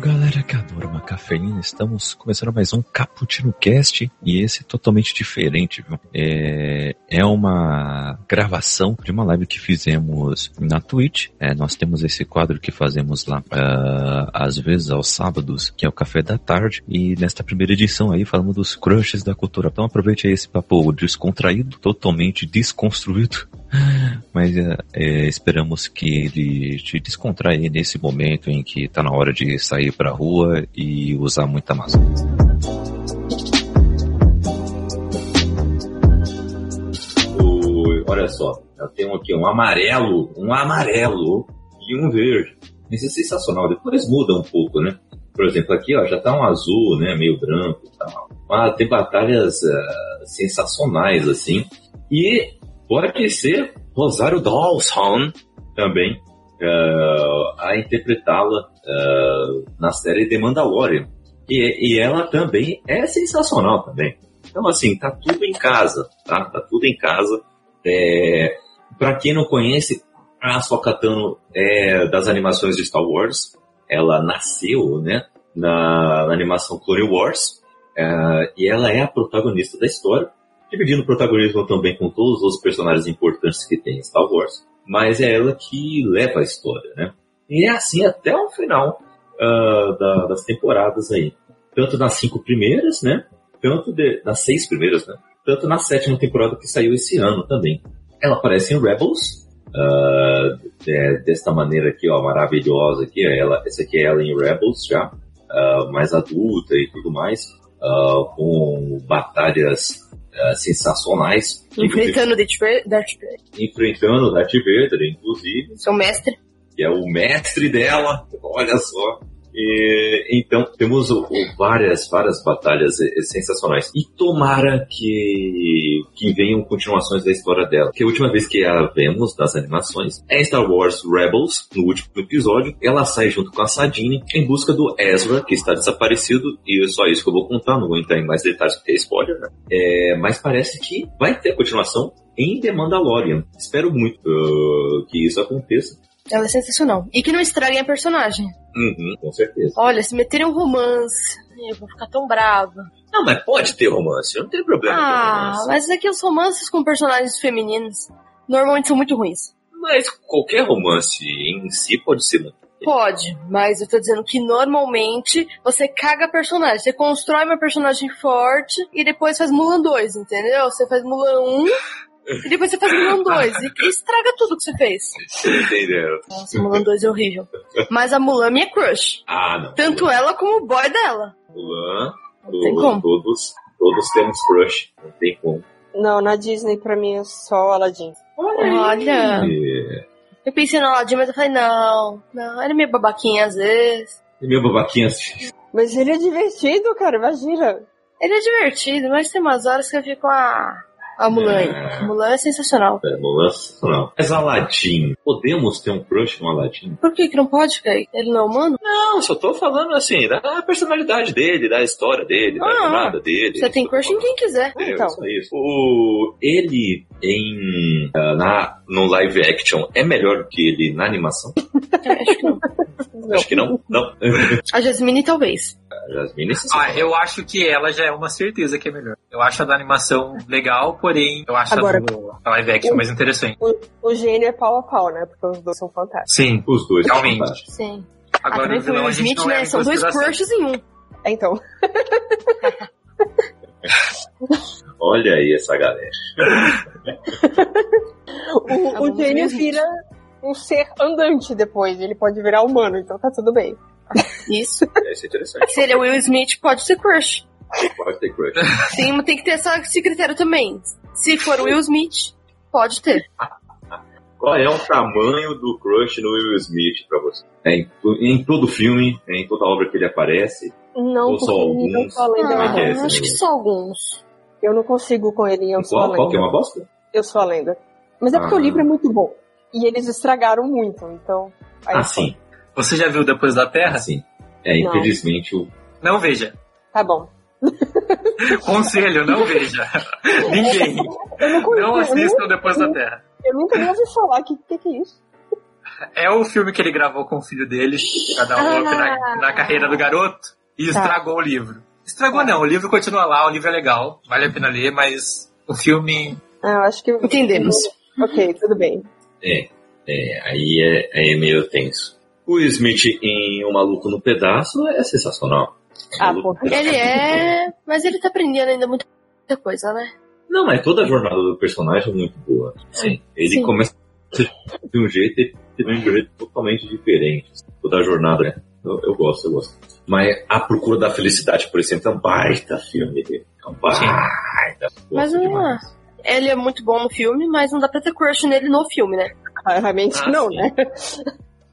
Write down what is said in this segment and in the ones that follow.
galera que adora uma cafeína, estamos começando mais um Cappuccino Cast e esse totalmente diferente, viu? É, é uma gravação de uma live que fizemos na Twitch. É, nós temos esse quadro que fazemos lá uh, às vezes aos sábados, que é o café da tarde, e nesta primeira edição aí falamos dos crushes da cultura. Então aproveite aí esse papo descontraído, totalmente desconstruído mas é, é, esperamos que ele te descontraia nesse momento em que está na hora de sair para a rua e usar muita máscara. Olha só, eu tenho aqui um amarelo, um amarelo e um verde. Isso é sensacional. Depois muda um pouco, né? Por exemplo, aqui ó, já tá um azul, né? Meio branco e tal. Ah, tem batalhas ah, sensacionais, assim. E pode ser Rosário Dawson também ah, a interpretá-la ah, na série The Mandalorian. E, e ela também é sensacional também. Então, assim, tá tudo em casa, tá? Tá tudo em casa. É, para quem não conhece, a Ahsoka Tano é das animações de Star Wars. Ela nasceu, né, na, na animação Clone Wars. é, e ela é a protagonista da história, dividindo o protagonismo também com todos os personagens importantes que tem em Star Wars. Mas é ela que leva a história, né? E é assim até o final ah, da- das temporadas aí. Tanto nas cinco primeiras, né? Tanto de- nas seis primeiras, né? Tanto na sétima temporada que saiu esse ano também. Ela aparece em Rebels, ah, é, desta maneira aqui, ó, maravilhosa aqui. Ela, essa aqui é ela em Rebels já, ah, mais adulta e tudo mais, com batalhas ah, sensacionais, inclusive Enfrentando o Darth Vader- enfrentando o Darth Vader, inclusive. Seu mestre. que é o mestre dela, olha só. E, então, temos várias, várias batalhas sensacionais. E tomara que, que venham continuações da história dela. Que a última vez que a vemos nas animações é Star Wars Rebels, no último episódio. Ela sai junto com a Sadine em busca do Ezra, que está desaparecido. E é só isso que eu vou contar, não vou entrar em mais detalhes porque é spoiler, né? É, mas parece que vai ter continuação em The Mandalorian. Espero muito uh, que isso aconteça. Ela é sensacional. E que não estraguem a personagem. Uhum, com certeza. Olha, se meterem um romance, eu vou ficar tão brava. Não, mas pode ter romance, não tem problema com Ah, romance. mas aqui os romances com personagens femininos normalmente são muito ruins. Mas qualquer romance em si pode ser muito. Pode, mas eu tô dizendo que normalmente você caga personagem. Você constrói uma personagem forte e depois faz Mulan 2, entendeu? Você faz Mulan 1 e depois você faz Mulan 2 e estraga tudo que você fez. Entendeu? Nossa, Mulan 2 é horrível. Mas a Mulan é minha crush. Ah, não. Tanto ela como o boy dela. Mulan, todos, como. todos, todos temos crush. Não tem como. Não, na Disney pra mim é só Aladdin. Olha. E, Eu pensei no Aladdin, mas eu falei, não, não, ele é meio babaquinha às vezes. e meu babaquinha assim. Mas ele é divertido, cara, imagina. Ele é divertido, mas tem umas horas que eu fico, ah, a Mulan. É. Mulan é sensacional. É, Mulan, não. Mas Aladdin, podemos ter um crush no Aladdin? Por que que não pode, Kay? Ele não é humano? Não, só tô falando assim, da personalidade dele, da história dele, da Ah, jornada dele. Você tem crush em quem quiser. É, Então. só isso. O, ele em ah, na, no live action é melhor do que ele na animação? Acho que não. Acho que não. Não. A Jasmine, talvez. Jasmine, sim. Ah, eu acho que ela já é uma certeza que é melhor. Eu acho a da animação legal, porém eu acho Agora- a do a live action mais interessante. O, o gênio é pau a pau, né? Porque os dois são fantásticos. Sim, Os dois. são Realmente. fantásticos. Sim. agora ah, foi vilão o Smith, né? São dois crushes em um. Então, Olha aí essa galera. o, Tá o vira um ser andante depois. Ele pode virar humano, então tá tudo bem. Isso. Esse é interessante. Se ele é Will Smith, pode ser crush. Pode ter crush. Tem, tem que ter essa, esse critério também. Se for Will Smith, pode ter. Qual é o tamanho do crush no Will Smith pra você? É em, em todo filme, é em toda obra que ele aparece. Não, Ou só alguns? eu sou a lenda. Como é que é Ah, acho que negócio? só alguns. Eu não consigo com ele, eu sou a Qual, qual que é lenda. uma bosta? Eu sou a lenda. Mas é porque Ah. o livro é muito bom. E eles estragaram muito, então. aí Ah, foi. sim. Você já viu Depois da Terra? Assim. É, Não. infelizmente o. Não veja. Tá bom. Conselho, não veja. Ninguém. Eu não. Não assistam Depois da Terra. Eu nunca nem ouvi falar. O que, que, que é isso? É o filme que ele gravou com o filho dele pra dar um up na, na carreira do garoto e Tá. estragou o livro. Estragou não, o livro continua lá, o livro é legal, vale a pena ler, mas o filme. Ah, eu acho que. Entendemos. Ok, tudo bem. É, é, aí é, é meio tenso. O Smith em O Maluco no Pedaço é sensacional. Ah, Pedaço. Ele é. Mas ele tá aprendendo ainda muita coisa, né? Não, mas toda a jornada do personagem é muito boa. Sim. Ele Sim. começa de um jeito e termina de um jeito totalmente diferente. Toda a jornada, né? Eu, eu gosto, eu gosto. Mas A Procura da Felicidade, por exemplo, é um baita filme. É um baita. Mas não. demais. Ele é muito bom no filme, mas não dá pra ter crush nele no filme, né? Claramente Ah, não, sim. né?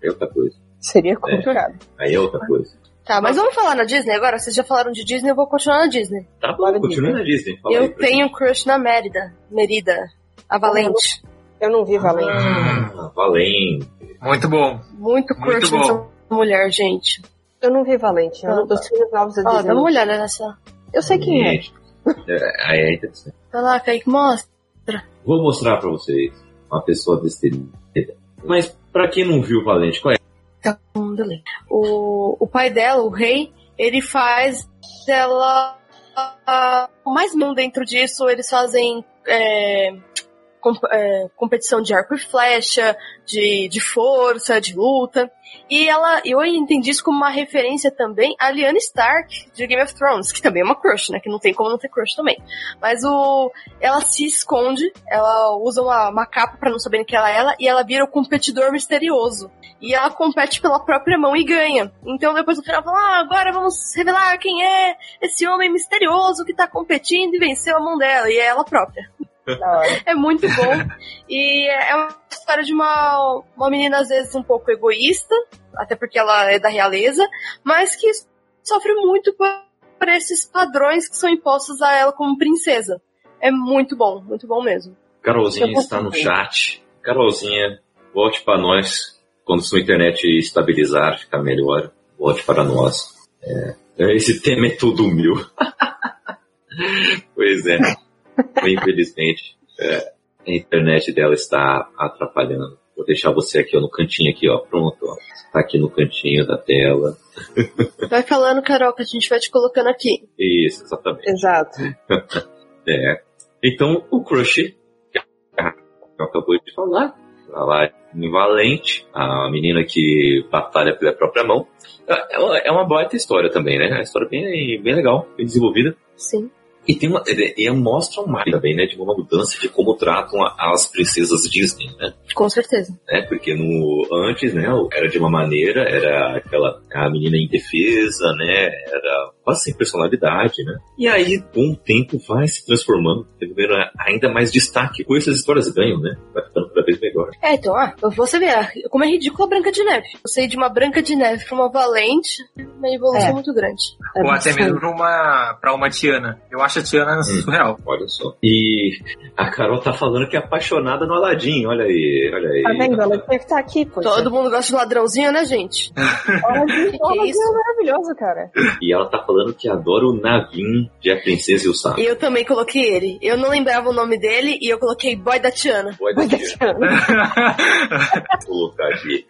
É outra coisa. Seria complicado. Aí é outra coisa. Tá, mas vamos falar na Disney agora? Vocês já falaram de Disney, eu vou continuar na Disney. Tá bom, continua na Disney. Fala aí Eu pra tenho crush na Mérida. Merida. A Valente. Eu não vi Valente. Ah, Valente. Muito bom. Muito crush Muito nessa mulher, gente. Eu não vi Valente. É Ah, um dos filmes novos da Ó, Disney. dá uma olhada nessa. Eu sei quem é. É, aí é interessante. Vai lá, Kaique, mostra. Vou mostrar pra vocês uma pessoa destemida. Mas pra quem não viu Valente, qual é? Tá delay. O, o pai dela, o rei, ele faz ela. ah, mais não dentro disso, eles fazem é, é, competição de arco e flecha, de, de força, de luta. E ela, eu entendi isso como uma referência também a Lyanna Stark de Game of Thrones, que também é uma crush, né? Que não tem como não ter crush também. Mas o, ela se esconde, ela usa uma, uma capa pra não saberem que ela é ela, e ela vira o competidor misterioso. E ela compete pela própria mão e ganha. Então depois no final fala, ah, agora vamos revelar quem é esse homem misterioso que tá competindo e venceu a mão dela. E é ela própria. É muito bom. e é uma história de uma, uma menina, às vezes, um pouco egoísta, até porque ela é da realeza, mas que sofre muito por, esses padrões que são impostos a ela como princesa. É muito bom, muito bom mesmo. Carolzinha Eu está no chat. Carolzinha, volte para nós. Quando sua internet estabilizar, ficar melhor, volte para nós. É, esse tema é tudo meu. pois é. Infelizmente, é, a internet dela está atrapalhando. Vou deixar você aqui ó, no cantinho aqui, ó. Pronto, ó. Tá aqui no cantinho da tela. Vai falando, Carol, que a gente vai te colocando aqui. Isso, exatamente. Exato. É. Então, o Crush, que acabou de falar, falar em Valente, a menina que batalha pela própria mão. É uma, é uma baita história também, né? É uma história bem, bem legal, bem desenvolvida. Sim. E tem uma, e mostra mais também, né, de uma mudança de como tratam as princesas Disney, né? Com certeza. né? Porque no antes, né, era de uma maneira, era aquela a menina indefesa, né? Era quase sem personalidade, né? E aí, com o tempo, vai se transformando, tendo ainda mais destaque. Com essas histórias ganham, né? Vai ficando cada vez melhor. É, então, ah, você vê como é ridícula a Branca de Neve. Eu sei de uma Branca de Neve pra uma Valente, uma evolução É. muito grande. É Ou até mesmo pra uma, pra uma Tiana. Eu acho a Tiana surreal. Olha só. E a Carol tá falando que é apaixonada no Aladdin. Olha aí, olha aí. Tá vendo? Ela que estar aqui, pô. Todo mundo gosta de ladrãozinho, né, gente? Que isso? é maravilhoso, cara. E ela tá falando que adora o Navin de A Princesa e o Sapo. Eu também coloquei ele. Eu não lembrava o nome dele e eu coloquei Boy da Tiana. Boy da Mas tia. esse ano- Vou colocar aqui.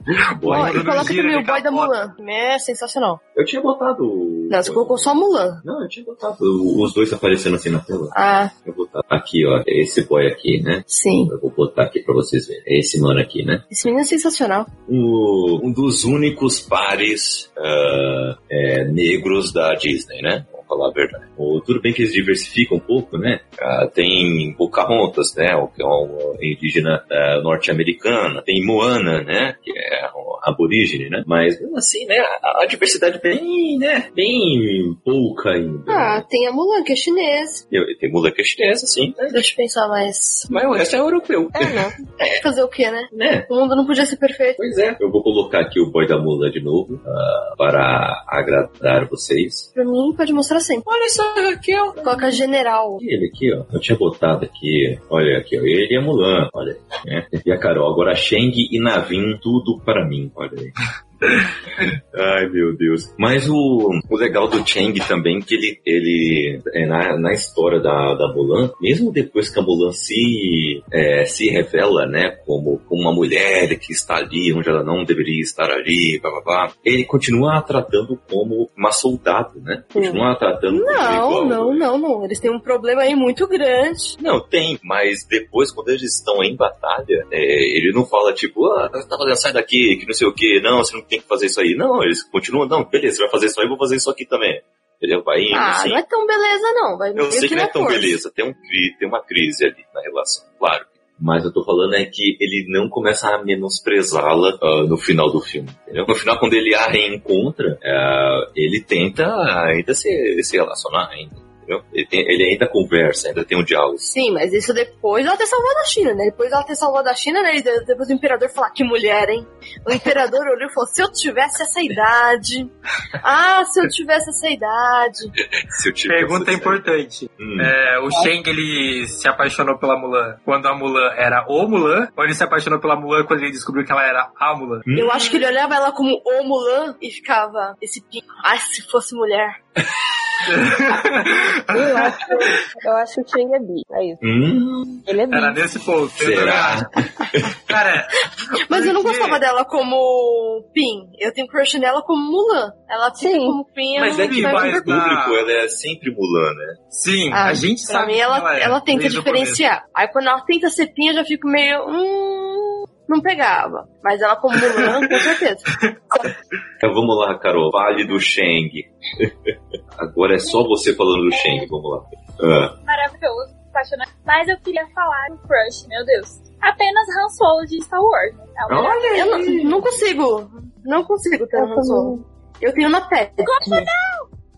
Boy. e coloca também o Boy da. Mulan. É sensacional. Eu tinha botado. o- Não, você colocou só Mulan. Não, eu tinha botado os dois aparecendo assim na tela. Ah, Eu vou botar aqui, ó. Esse boy aqui, né? sim. Eu vou botar aqui pra vocês verem. É esse mano aqui, né? Esse menino é sensacional. O- um dos únicos pares ah, é, negros da Disney, né? Falar a verdade. O- tudo bem que eles diversificam um pouco, né? Ah, tem Pocahontas, né? O que é uma indígena ah, norte-americana. Tem Moana, né? Que é aborígene, né? Mas, assim, né? A, a diversidade bem, né? Bem pouca ainda. Ah, tem a Mulan, que é chinês. Eu- Tem mula que é chinesa, sim. Deixa eu pensar mais. Mas o resto é europeu. É, não. Fazer o quê, né? né? O mundo não podia ser perfeito. Pois é. Eu vou colocar aqui o boy da mula de novo ah, para agradar vocês. Pra mim, pode mostrar sempre. Olha só, Raquel. Coloca general. E ele aqui, ó. Eu tinha botado aqui. Olha aqui, ó. Ele a Mulan. Olha aí. Né? E a Carol. Agora Sheng e Navin, tudo para mim. Olha aí. Ai, meu Deus. Mas o, o legal do Chang também, que ele, ele é, na, na história da, da Mulan, mesmo depois que a Mulan se, é, se revela, né, como, como uma mulher que está ali onde ela não deveria estar ali, blá, blá, blá, ele continua a tratando como uma soldado, né? Continua a tratando como Não, igual. não, não, não. Eles têm um problema aí muito grande. Não, tem, mas depois, quando eles estão em batalha, é, ele não fala tipo, ah, tá fazendo, sai daqui, que não sei o que, não, você não tem que fazer isso aí. Não, eles continuam, não, beleza, você vai fazer isso aí, vou fazer isso aqui também. Entendeu? Vai indo, Ah, assim. não é tão beleza, não. Vai Eu sei que não é na tão força. beleza, tem, um, tem uma crise ali na relação, claro. Mas eu tô falando é que ele não começa a menosprezá-la ah, no final do filme. Entendeu? No final, quando ele a reencontra, ah, ele tenta ainda se, se relacionar ainda. Entendeu? Ele, tem- ele ainda conversa, ainda tem um diálogo. Sim, mas isso depois ela ter salvado a China, né? Depois ela ter salvado a China, né? E de- depois o imperador falar, que mulher, hein? O imperador olhou e falou, se eu tivesse essa idade. Ah, se eu tivesse essa idade. Se eu tivesse Pergunta essa- importante. Hum. É, o Shang, ele se apaixonou pela Mulan quando a Mulan era o Mulan? Ou ele se apaixonou pela Mulan quando ele descobriu que ela era a Mulan? Hum. Eu acho que ele olhava ela como o Mulan e ficava esse pico. Ai, se fosse mulher. Eu acho, eu acho que o Chang é bi. É isso. Hum, Ele é bi. Era nesse ponto. será? Cara, Mas eu não gostava dela como Pin. Eu tenho crush nela como Mulan. Ela fica Sim. como Pin. eu Mas é que mais público, ela é sempre Mulan, né? Sim, Ah, a gente Pra sabe mim, ela, que é, ela tenta diferenciar. Aí quando ela tenta ser Pin, eu já fico meio. Hum, não pegava. Mas ela como Mulan, com certeza. Então vamos lá, Carol. Vale do Shang. Agora é só você falando do Shang, vamos lá. Ah, maravilhoso, apaixonante. Mas eu queria falar do crush, meu Deus. Apenas Han Solo de Star Wars. né? É olha Eu não, não consigo. Não consigo ter um Han Solo. Eu tenho na Padme.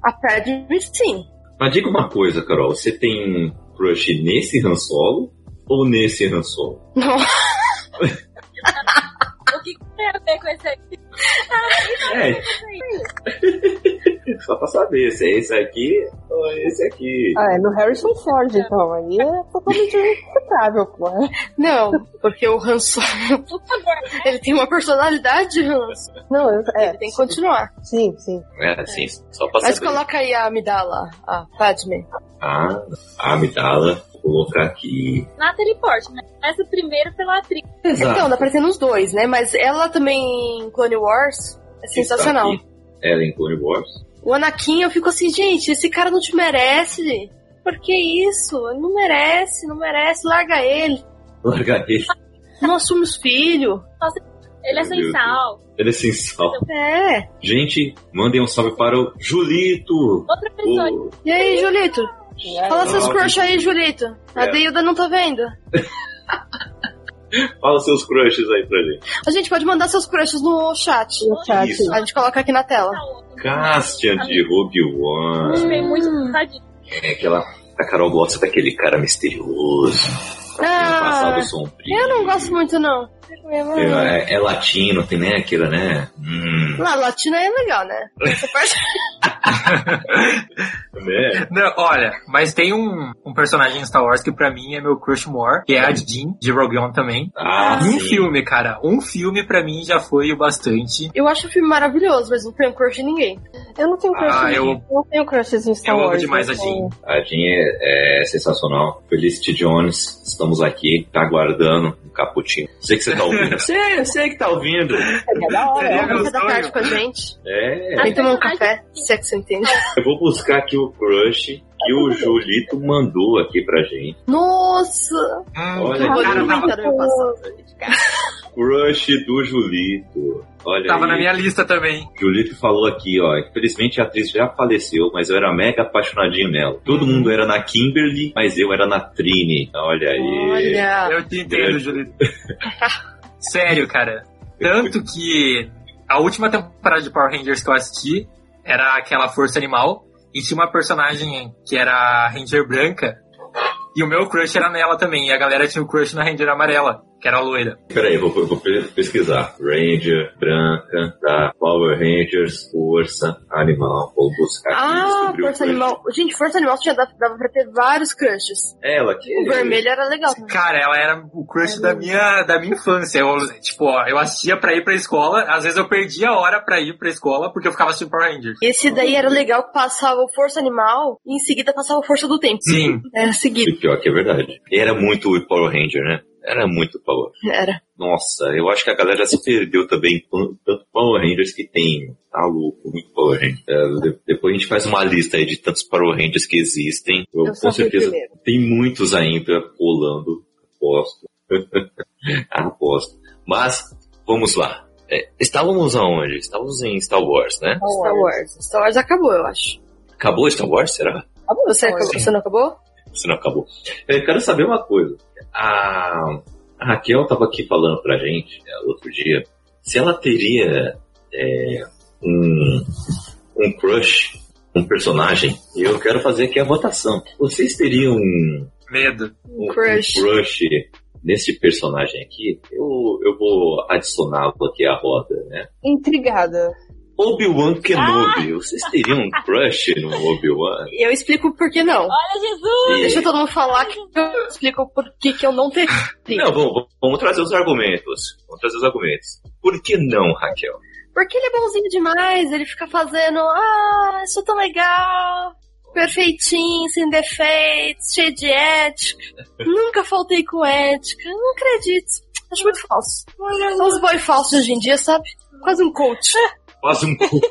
A Padme, sim. Mas diga uma coisa, Carol. Você tem um crush nesse Han Solo ou nesse Han Solo? O que tem a ver com esse aqui? É, só pra saber se é esse aqui ou é esse aqui. Ah, é no Harrison Ford, então. Aí é totalmente inaceitável, pô. Não, porque o Han Solo, Por favor, ele tem uma personalidade de Han. Não, eu- é. Ele tem que continuar. Sim, sim. É, assim, só pra Mas saber. coloca aí a Amidala, a Padme. Ah, a Amidala. Colocar aqui. Natalie Portman. Essa primeiro pela atriz. Então, dá pra ter nos dois, né? Mas ela também em Clone Wars é sensacional. Ela em Clone Wars. O Anakin, eu fico assim, gente, esse cara não te merece. Por que isso? Ele não merece, não merece, larga ele. Larga ele. Não assume os filhos. Ele é Deus. sensual. Ele é sensual. É. Gente, mandem um salve para o Julito. Outra pessoa. O... E aí, Julito? É, Fala seus crush aí, Julito. A É. Deilda não tá vendo. Fala seus crushes aí pra gente. A gente pode mandar seus crushes no chat. no chat. Isso. A gente coloca aqui na tela. Castian de Rogue One. Fiquei muito cansadinha. É aquela. A Carol gosta daquele cara misterioso. Um Ah, passado sombrio. eu não gosto muito, não. É, é latino, tem né, aquilo, né? Hum. Lá, latina é legal, né? Né? Não, olha, mas tem um, um personagem em Star Wars que pra mim é meu crush more, que é a Din, de Rogue One também. Ah, um sim. filme, cara. Um filme pra mim já foi o bastante. Eu acho o filme maravilhoso, mas não tenho crush em ninguém. Eu não tenho crush. Ah, em- eu- não tenho crushes em Star eu amo Wars. demais a Jean. A Jean é, é sensacional. Felicity Jones, estamos aqui, tá aguardando cappuccino. Sei que você tá ouvindo. sei, sei que tá ouvindo. É da hora. É. Café da tarde com a gente. É, Vem tomar um café, se é que você entende. eu vou buscar aqui o crush que o Julito mandou aqui pra gente. Nossa! Hum, Olha, cara, tava, comentar no meu passado. Crush do Julito. Olha tava aí. na minha lista também. Julito falou aqui, ó. Infelizmente a atriz já faleceu, mas eu era mega apaixonadinho nela. Todo mundo era na Kimberly, mas eu era na Trini. Olha aí. Olha! Eu te entendo, Julito. Sério, cara. Tanto que a última temporada de Power Rangers que eu assisti era aquela Força Animal. E tinha uma personagem que era a Ranger branca. E o meu crush era nela também. E a galera tinha o crush na Ranger amarela, que era a loira. Peraí, vou, vou pe- pesquisar. Ranger, branca, tá? Power Rangers, força, animal. Vou buscar aqui Ah, Força. Animal. Gente, Força Animal tinha, dava dava pra ter vários crushes. Ela que. O vermelho era legal também. Cara, ela era o crush da minha, da minha infância. Eu, tipo, ó, eu assistia pra ir pra escola, às vezes eu perdia a hora pra ir pra escola porque eu ficava assistindo Power Rangers. Esse daí era legal que passava o Força Animal e em seguida passava o Força do Tempo. Sim. Era seguido. E pior que é verdade. E era muito o Power Ranger, né? Era muito Power. Era. Nossa, eu acho que a galera se perdeu também com tanto Power Rangers que tem. Tá louco, muito Power Rangers. É, de- depois a gente faz uma lista aí de tantos Power Rangers que existem. Eu, Eu com certeza tem muitos ainda rolando. Aposto. Aposto. Mas, vamos lá. É, estávamos aonde? Estávamos em Star Wars, né? Star Wars. Star Wars acabou, eu acho. Acabou Star Wars, será? Acabou, Você, acabou, você não acabou? Se não acabou. Eu quero saber uma coisa. A, a Raquel estava aqui falando pra gente é, outro dia se ela teria é, um, um crush, um personagem. E eu quero fazer aqui a votação. Vocês teriam um, Medo. um, um Crush. crush nesse personagem aqui? Eu, eu vou adicioná-lo aqui à roda, né? Intrigada. Obi-Wan Kenobi. Vocês teriam um crush no Obi-Wan? Eu explico por que não. Olha, Jesus! Deixa todo mundo falar que eu explico por que, que eu não teria. Não, vamos, vamos trazer os argumentos. Vamos trazer os argumentos. Por que não, Raquel? Porque ele é bonzinho demais, ele fica fazendo, ah, isso é tão legal, perfeitinho, sem defeitos, cheio de ética. Nunca faltei com ética, não acredito. Acho muito falso. São os boy falsos hoje em dia, sabe? Quase um coach. Faz um cu.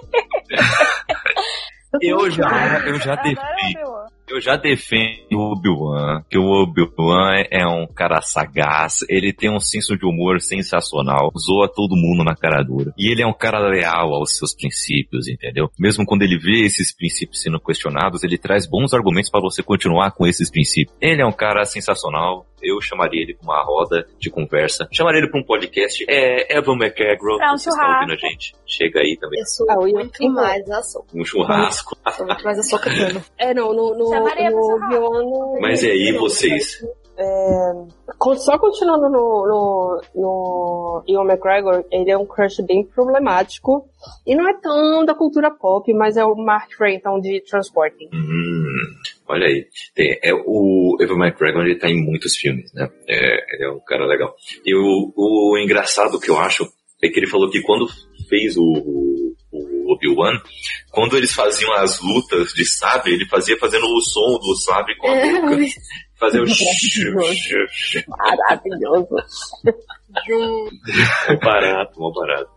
Eu já, eu já Obi-Wan. Eu já defendo o Obi-Wan, que o Obi-Wan é um cara sagaz, ele tem um senso de humor sensacional, zoa todo mundo na cara dura. E ele é um cara leal aos seus princípios, entendeu? Mesmo quando ele vê esses princípios sendo questionados, ele traz bons argumentos para você continuar com esses princípios. Ele é um cara sensacional, eu chamaria ele para uma roda de conversa, chamaria ele para um podcast. É Evan McGregor, Pra um vocês estão ouvindo a churrasco. gente? Chega aí também. Eu sou Ah, muito mais a soca. Um churrasco. Muito mais a soca dano. É, no, no, no, Mas e aí, vocês? Con- Só continuando no, no, no Ian McGregor, ele é um crush bem problemático. E não é tão da cultura pop, mas é o Mark Renton de Transporting. Hum, olha aí. Tem- é, o Evan McGregor ele tá em muitos filmes, né? É, ele é um cara legal. E o, o engraçado que eu acho é que ele falou que quando fez o, o, Obi-Wan, quando eles faziam as lutas de sabre, ele fazia fazendo o som do sabre com a boca. Fazia o... Maravilhoso. Mó barato, mó barato.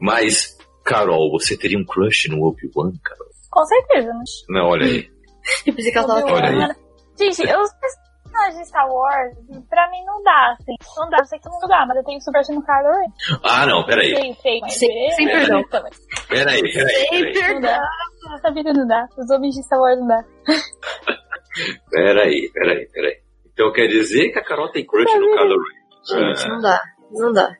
Mas, Carol, você teria um crush no Obi-Wan, Carol? Com certeza, né? Não, olha aí. Eu pensei que ela tava. Gente, os personagens de Star Wars, pra mim não dá, assim. Não dá, eu sei que não dá, mas eu tenho super no Kylo Ren. Ah, não, peraí. Sei, sei, mas Sem- sem é perdão. Peraí, peraí, Sem. Não dá. Essa vida não dá. Os homens de Star Wars não dá. Peraí, peraí, peraí. Então quer dizer que a Carol tem crush no Kylo Ren? Gente, não dá. Não dá.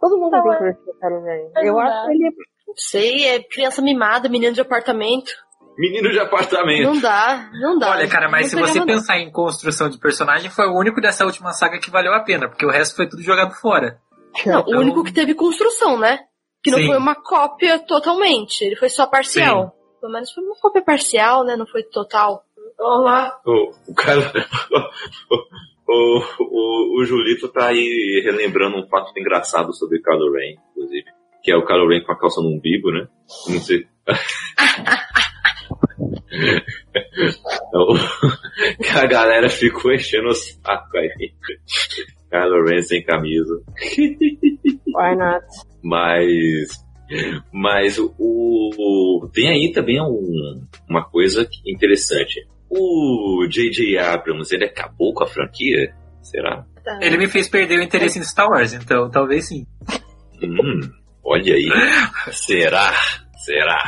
Todo mundo tem é. crush no Kylo Ren. Eu acho dá. ele Não sei, é criança mimada, menino de apartamento. Menino de apartamento. Não dá, não dá. Olha, cara, mas se você pensar em construção de personagem, foi o único dessa última saga que valeu a pena, porque o resto foi tudo jogado fora. Não, Então- o único que teve construção, né? Que não Sim. foi uma cópia totalmente. Ele foi só parcial. Pelo menos foi uma cópia parcial, né? Não foi total. Olá. O, o cara. O, o, o Julito tá aí relembrando um fato engraçado sobre Kylo Ren, inclusive. Que é o Kylo Ren com a calça no umbigo, né? Não sei. Então, que a galera ficou enchendo o saco aí. Kylo Ren sem camisa. Why not? Mas. Mas o, o- tem aí também um- uma coisa interessante. O J.J. Abrams, ele acabou com a franquia? Será? Tá. Ele me fez perder o interesse em Star Wars, então talvez sim. Hum, olha aí. Será? Será?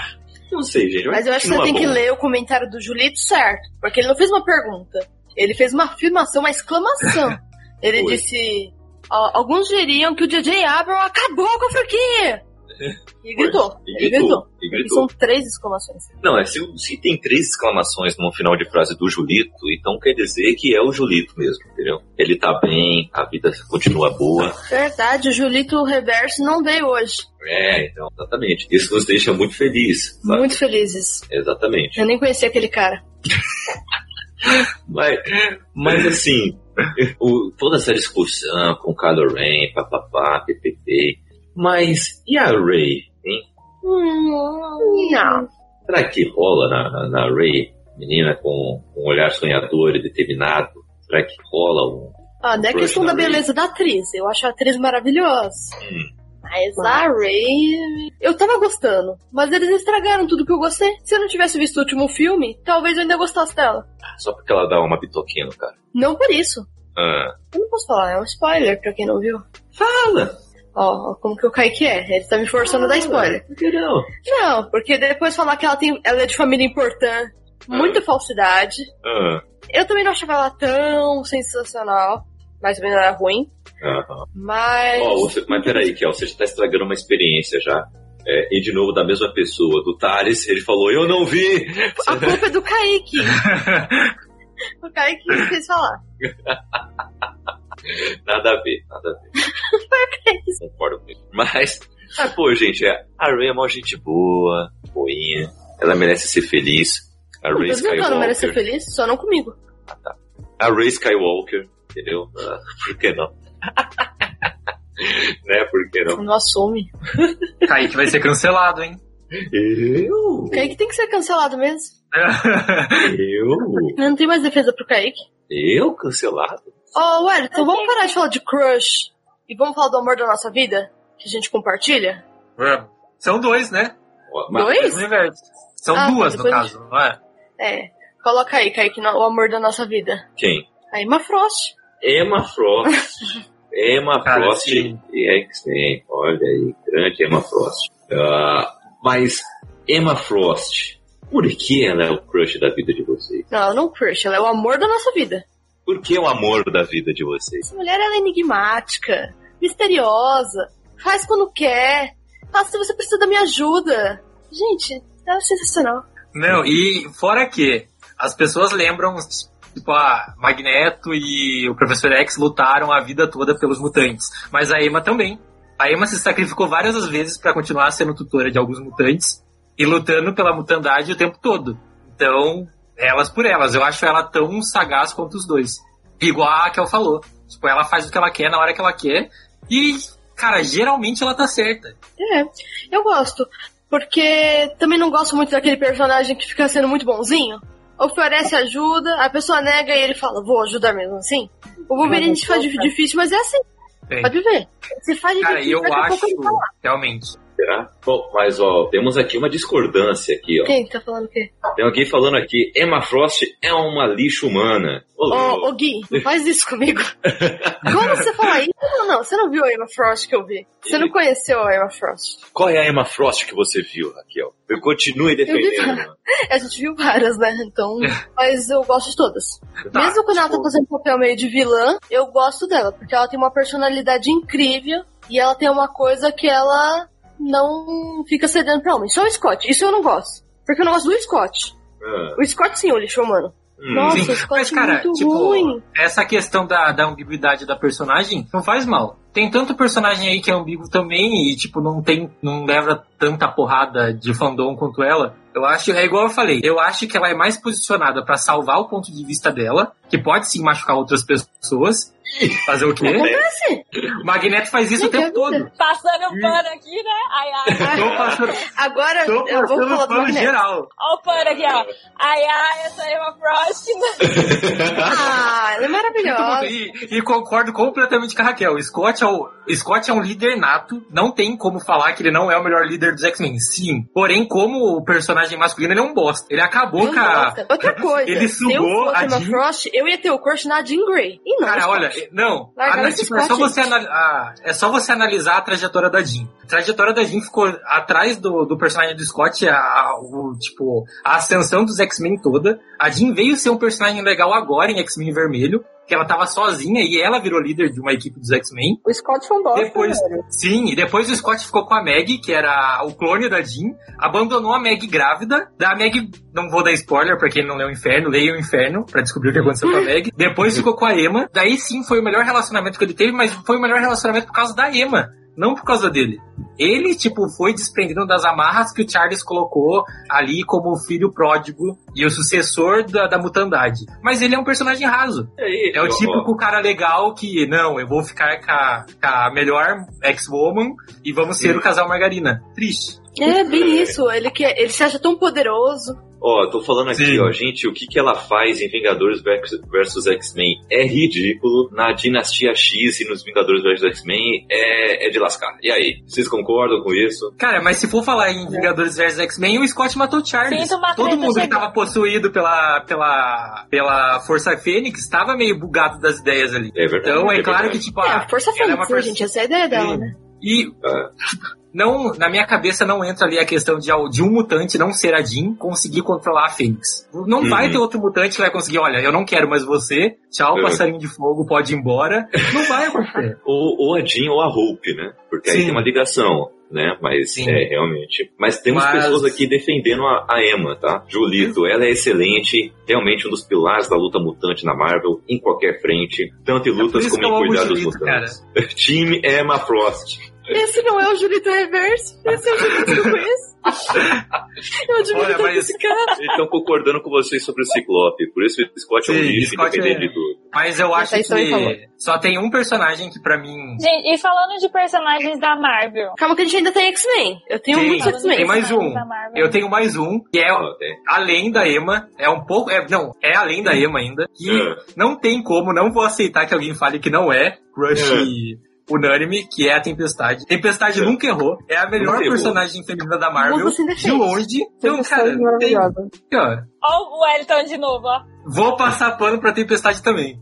Não sei, gente. Mas eu acho que você tem que ler o comentário do Julito certo. Porque ele não fez uma pergunta. Ele fez uma afirmação, uma exclamação. Ele disse: "Ó, Alguns diriam que o J.J. Abrams acabou com a franquia. E gritou. E gritou, gritou. e gritou. São três exclamações. Não, é se, se tem três exclamações no final de frase do Julito, então quer dizer que é o Julito mesmo, entendeu? Ele tá bem, a vida continua boa. Verdade, o Julito Reverso não veio hoje. É, então, exatamente. Isso nos deixa muito felizes. sabe? Muito felizes. Exatamente. Eu nem conhecia aquele cara. Mas, mas assim, o- toda essa discussão com o Kylo Ren, papapá, ppp. Mas e a Rey, hein? Hum, não. Será que rola na, na, na Rey, menina com um olhar sonhador e determinado? Será que rola um. Ah, não é questão da beleza da atriz. Eu acho a atriz maravilhosa. Hum. Mas a Ray. Eu tava gostando. Mas eles estragaram tudo que eu gostei. Se eu não tivesse visto o último filme, talvez eu ainda gostasse dela. Só porque ela dá uma bitoquinha no cara? Não por isso. Ah, Eu não posso falar, é um spoiler pra quem não viu. fala! Ó, ó, como que o Kaique é. Ele tá me forçando a dar spoiler. Por que não? Não, porque depois falar que ela, tem, ela é de família importante, muita falsidade. Ah, Eu também não achava ela tão sensacional. Mas também não era ruim. Mas. Ó, você, mas peraí, Kel, você já tá estragando uma experiência já. É, e de novo da mesma pessoa, do Thales, ele falou, eu não vi! A culpa é do Kaique. o Kaique que fez falar. Nada a ver, nada a ver. Concordo com isso. Mas, mas, pô, gente, é, a Ray é uma gente boa, boinha, ela merece ser feliz. A Não Ray que ela não merece ser Skywalker. feliz, só não comigo. A Ray Skywalker, entendeu? Ah, por que não? né, por que não? Não assume. Kaique vai ser cancelado, hein? Eu? Kaique tem que ser cancelado mesmo. Eu? Não tenho mais defesa pro Kaique. Eu cancelado? Ó, oh, Wellington, vamos parar de falar de crush e vamos falar do amor da nossa vida? Que a gente compartilha? Vamos. São dois, né? Dois? Universo. São Ah, duas, no caso, não é? É. Coloca aí, Kaique, no- o amor da nossa vida. Quem? A Emma Frost. Emma Frost. Emma Cara, Frost sim. e X-Men. Olha aí, grande Emma Frost. Ah, mas Emma Frost, por que ela é o crush da vida de vocês? Não, ela não é crush, ela é o amor da nossa vida. Por que o amor da vida de vocês? Essa mulher, ela é enigmática, misteriosa, faz quando quer, faz se você precisa da minha ajuda. Gente, ela é sensacional. Não, e fora que as pessoas lembram, tipo, a Magneto e o Professor X lutaram a vida toda pelos mutantes. Mas a Emma também. A Emma se sacrificou várias vezes pra continuar sendo tutora de alguns mutantes e lutando pela mutandade o tempo todo. Então, elas por elas. Eu acho ela tão sagaz quanto os dois. Igual a que eu falou. Tipo, ela faz o que ela quer na hora que ela quer. E, cara, geralmente ela tá certa. É, eu gosto. Porque também não gosto muito daquele personagem que fica sendo muito bonzinho. Oferece ajuda, a pessoa nega e ele fala, vou ajudar mesmo assim. O Wolverine se faz di- difícil, mas é assim. Tem. Pode ver. Se faz Cara, difícil, eu acho, realmente. Será? Bom, mas ó, temos aqui uma discordância aqui, ó. Quem tá falando o quê? Tem alguém falando aqui, Emma Frost é uma lixo humana. Ô, Ô, ô Gui, não faz isso comigo. Como você fala isso? Não, não, você não viu a Emma Frost que eu vi. Você não conheceu a Emma Frost. Qual é a Emma Frost que você viu, Raquel? Eu continue defendendo. A gente viu várias, né? Então, mas eu gosto de todas. Tá, Mesmo quando ela tá tipo, fazendo papel meio de vilã, eu gosto dela, porque ela tem uma personalidade incrível e ela tem uma coisa que ela não fica cedendo pra homem. Só o Scott, isso eu não gosto. Porque eu não gosto do Scott. Ah, O Scott sim, o lixo humano. hum. Nossa, Sim, o Scott mas é cara, muito tipo, ruim. essa questão da, da ambiguidade da personagem não faz mal. Tem tanto personagem aí que é ambíguo também e, tipo, não tem, não leva tanta porrada de fandom quanto ela. Eu acho, é igual eu falei, eu acho que ela é mais posicionada pra salvar o ponto de vista dela, que pode sim machucar outras pessoas. Fazer o quê? Acontece. O Magneto faz isso o tempo é todo. Passando pano aqui, né? Ai, ai. Tô passando, Agora tô eu vou passando falar do Magneto. geral. Ó o pano aqui, ó. Ai, ai, essa é uma Frost. Ah, ela é maravilhosa. E, e concordo completamente com a Raquel. O Scott é, o, Scott é um líder nato. Não tem como falar que ele não é o melhor líder dos X-Men. Sim. Porém, como o personagem masculino, ele é um bosta. Ele acabou Não com a. Outra coisa, Ele se eu sugou fosse a Emma Jean- Frost, eu ia ter o crush na Jean Grey. E não, Cara, Scott. olha, não. Tipo, é, só você anal- a- é só você analisar a trajetória da Jean. A trajetória da Jean ficou atrás do, do personagem do Scott, a, a- o, tipo, a ascensão dos X-Men toda. A Jean veio ser um personagem legal agora em X-Men Vermelho. Que ela tava sozinha e ela virou líder de uma equipe dos X-Men. O Scott foi um bosta, Depois, velho. sim, e depois o Scott ficou com a Meg, que era o clone da Jean, abandonou a Meg grávida. Da Meg, não vou dar spoiler pra quem não leu o Inferno, leia o Inferno pra descobrir o que aconteceu com a Meg. Depois ficou com a Emma. Daí sim foi o melhor relacionamento que ele teve, mas foi o melhor relacionamento por causa da Emma. Não por causa dele. Ele, tipo, foi desprendendo das amarras que o Charles colocou ali como o filho pródigo e o sucessor da, da mutandade. Mas ele é um personagem raso. aí, É o ó, típico cara legal que, não, eu vou ficar com a, com a melhor ex-woman e vamos ser o casal margarina. Triste. É bem isso. Ele, que, ele se acha tão poderoso. Ó, tô falando aqui, Sim. ó, gente, o que, que ela faz em Vingadores versus- versus X-Men é ridículo. Na Dinastia X e nos Vingadores versus X-Men é, é de lascar. E aí, vocês concordam com isso? Cara, mas se for falar em Vingadores vs X-Men, o Scott matou o Charles. Todo mundo que tava possuído pela, pela, pela Força Fênix tava meio bugado das ideias ali. É verdade. Então é claro verdade. que, tipo, É, ah, a força ela é uma fênix, né, perso- gente? Essa é a ideia dela, Sim. né? E Ah. Não, na minha cabeça não entra ali a questão de, de um mutante não ser a Jean conseguir controlar a Fênix. Não Uhum. vai ter outro mutante que vai conseguir, olha, eu não quero mais você, tchau, É. passarinho de fogo, pode ir embora. Não vai acontecer. Ou, ou a Jean ou a Hope, né? Porque aí Sim. tem uma ligação, né? Mas Sim. é realmente. Mas temos Mas- pessoas aqui defendendo a, a Emma, tá? Julito, ela é excelente, realmente um dos pilares da luta mutante na Marvel, em qualquer frente, tanto em É lutas isso como em cuidar dos mutantes. Time Emma Frost. Esse não é o Julito Reverso. Esse é o Julito que eu conheço. Eu admiro Olha, mas- esse cara. Eles estão concordando com vocês sobre o Ciclope, por isso o Scott é um Sim, lixo Scott independente é- de tudo. Mas eu acho que só tem um personagem que pra mim Gente, e falando de personagens da Marvel. Calma que a gente ainda tem X-Men. Eu tenho Tem. muitos X-Men. Tem mais um. Eu tenho mais um, que é tem. além da Emma. É um pouco. É, não, é além da Emma ainda. Que É. não tem como, não vou aceitar que alguém fale que não é Crush É. unânime, que é a Tempestade. Tempestade É. nunca errou. É a melhor Nunca errou. personagem feminina da Marvel. De longe. Então, cara, não tem, ó, Ó o Wellington de novo, ó. Vou passar pano pra Tempestade também.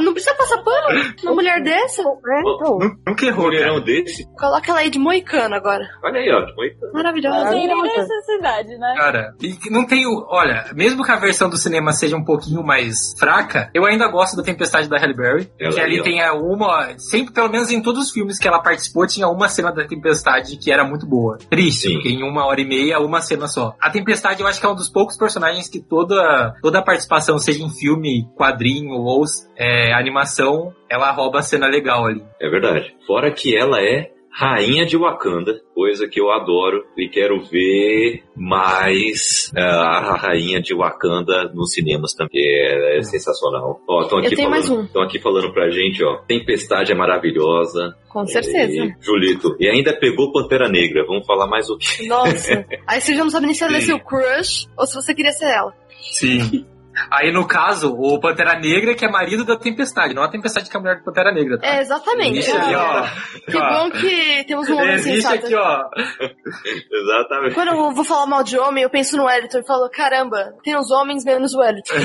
Não precisa passar pano. Uma mulher dessa, É, então. Nu- Nunca Um errou, cara. mulherão desse, coloca ela aí de moicano agora. olha aí, ó. aí, Não Maravilhosa. tem nem Maravilhosa. necessidade, né? Cara, e não tem o. Olha, mesmo que a versão do cinema seja um pouquinho mais fraca, eu ainda gosto da Tempestade da Halle Berry. Ela que aí, ali ó. tem a uma. Sempre, pelo menos em todos os filmes que ela participou, tinha uma cena da Tempestade que era muito boa. Triste, Sim. porque em uma hora e meia, uma cena só. A Tempestade, eu acho que é um dos poucos personagens que toda, toda a participação, seja em filme, quadrinho ou é, animação, ela rouba a cena legal ali. É verdade. Fora que ela é rainha de Wakanda, coisa que eu adoro e quero ver mais ah, a rainha de Wakanda nos cinemas também. É, é sensacional. Ó, estão aqui falando, um. estão aqui falando pra gente, ó. Tempestade é maravilhosa. Com certeza. E, Julito. E ainda pegou Pantera Negra. Vamos falar mais o quê? Nossa. Aí você já não sabe nem se ela é seu crush ou se você queria ser ela. Sim. Aí, no caso, o Pantera Negra, que é marido da Tempestade, não a Tempestade que é a mulher do Pantera Negra, tá? É, exatamente. Existe ali, ó. Que bom que temos um homem Existe sensato. aqui, ó. Exatamente. Quando eu vou falar mal de homem, eu penso no Wellington e falo, caramba, tem os homens menos o Wellington.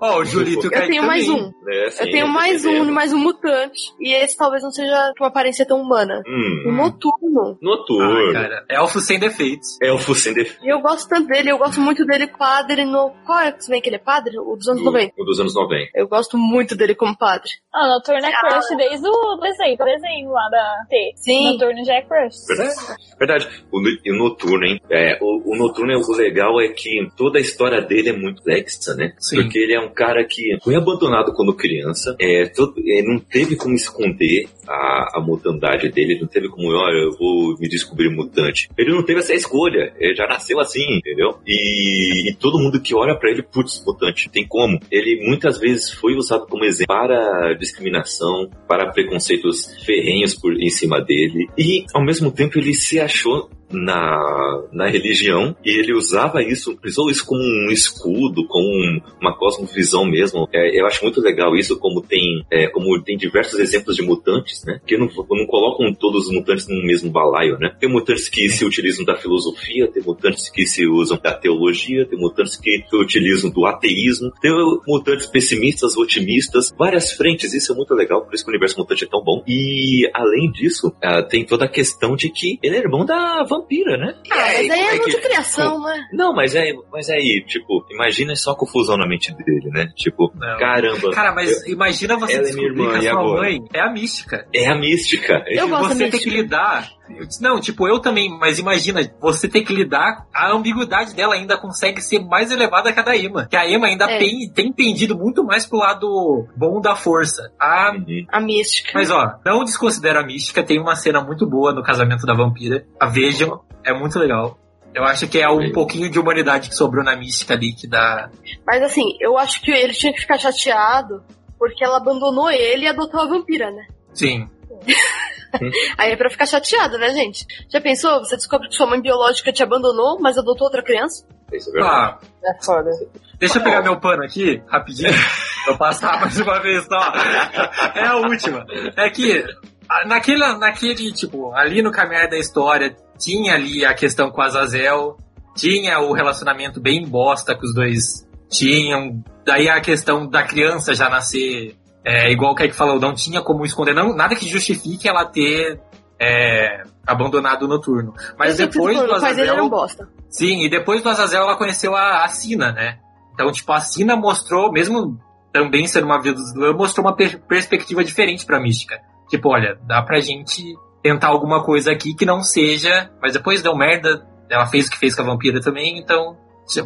Ó, o Julito Eu tenho mais um. É, sim, Eu tenho mais entendendo. um, mais um mutante. E esse talvez não seja com uma aparência tão humana. Hum, O Noturno. noturno. Ah, cara, elfo sem defeitos. Elfo sem defeito. E eu gosto tanto dele, eu gosto muito dele padre no. Qual é que que ele é padre? O dos anos 90. O dos anos 90. Eu gosto muito dele como padre. Ah, Noturno é crush desde o desenho, o desenho lá da T. Sim. Noturno já é crush. Verdade. Verdade. O, e o Noturno, hein? É, o, o Noturno, o legal é que toda a história dele é muito complexa, né? Sim. Porque ele é um cara que foi abandonado quando criança, é, todo- é, não teve como esconder a, a mutandade dele, não teve como, olha, eu vou me descobrir mutante. Ele não teve essa escolha, ele já nasceu assim, entendeu? E, e todo mundo que olha pra ele, putz, mutante, tem como. Ele muitas vezes foi usado como exemplo para discriminação, para preconceitos ferrenhos por em cima dele, e ao mesmo tempo ele se achou na, na religião e ele usava isso, usou isso como um escudo, como um- uma cosmovisão mesmo. É, eu acho muito legal isso, como tem, é, como tem diversos exemplos de mutantes, né? Que não, não colocam todos os mutantes no mesmo balaio, né? Tem mutantes que se utilizam da filosofia, tem mutantes que se usam da teologia, tem mutantes que se utilizam do ateísmo, tem mutantes pessimistas, otimistas, várias frentes. Isso é muito legal, por isso que o universo mutante é tão bom. E além disso, ah, tem toda a questão de que ele é irmão da Van vampira, né? Ah, mas aí é como muito que- criação, né? Não, mas é, mas aí, tipo, imagina só a confusão na mente dele, né? Tipo, Não. caramba, Cara, mas imagina você é descobrir irmã, que a sua agora? mãe é a mística. é a mística. Eu E gosto você da tem mística. que lidar. Não, tipo, eu também, mas imagina, você tem que lidar, a ambiguidade dela ainda consegue ser mais elevada que a da Emma. Que a Emma ainda É. tem, tem pendido muito mais pro lado bom da força. A. A mística. Mas ó, não desconsidera a mística, tem uma cena muito boa no casamento da vampira. A vejam, é muito legal. Eu acho que é um pouquinho de humanidade que sobrou na mística ali, que dá. Mas assim, eu acho que ele tinha que ficar chateado porque ela abandonou ele e adotou a vampira, né? Sim. Aí é pra ficar chateado, né, gente? Já pensou? Você descobre que sua mãe biológica te abandonou, mas adotou outra criança? Isso é verdade. Ah, É foda. deixa eu pegar meu pano aqui, rapidinho. Eu passar mais uma vez só. É a última. É que naquele, naquele, tipo, ali no caminhar da história, tinha ali a questão com a Azazel, tinha o relacionamento bem bosta que os dois tinham. Daí a questão da criança já nascer, é, igual o Kaique falou, não tinha como esconder, não, nada que justifique ela ter é, abandonado o noturno. Mas Eu que depois do Azazel. Sim, e depois do Azazel ela conheceu a, a Sina, né? Então, tipo, a Sina mostrou, mesmo também sendo uma vilã, mostrou uma per- perspectiva diferente pra mística. Tipo, olha, dá pra gente tentar alguma coisa aqui que não seja. Mas depois deu merda, ela fez o que fez com a vampira também, então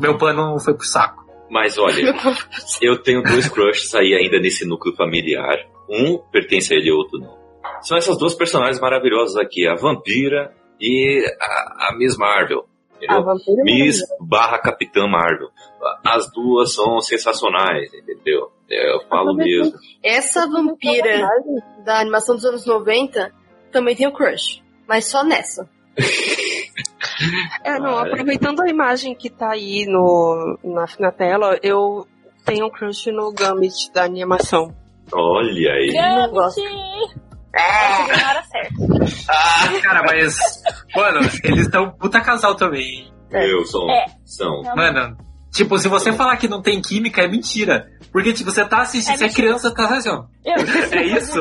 meu pano foi pro saco. Mas olha, eu tenho dois crushes aí ainda nesse núcleo familiar. Um pertence a ele e outro não. São essas duas personagens maravilhosas aqui, a Vampira e a, a Miss Marvel. A Entendeu? é Miss barra Capitã Marvel. As duas são sensacionais, entendeu? Eu falo mesmo. Essa vampira da animação dos anos 90 também tem o crush. Mas só nessa. É, não, aproveitando a imagem que tá aí no, na, na tela, eu tenho um crush no Gambit da animação. Olha aí. Não gosto. É, na hora certa. Ah, cara, mas. Mano, eles estão puta casal também. hein? Eu são. É. São. Mano, tipo, se você falar que não tem química, é mentira. Porque, tipo, você tá assistindo, É você é criança, tá assim, ó. Eu É isso?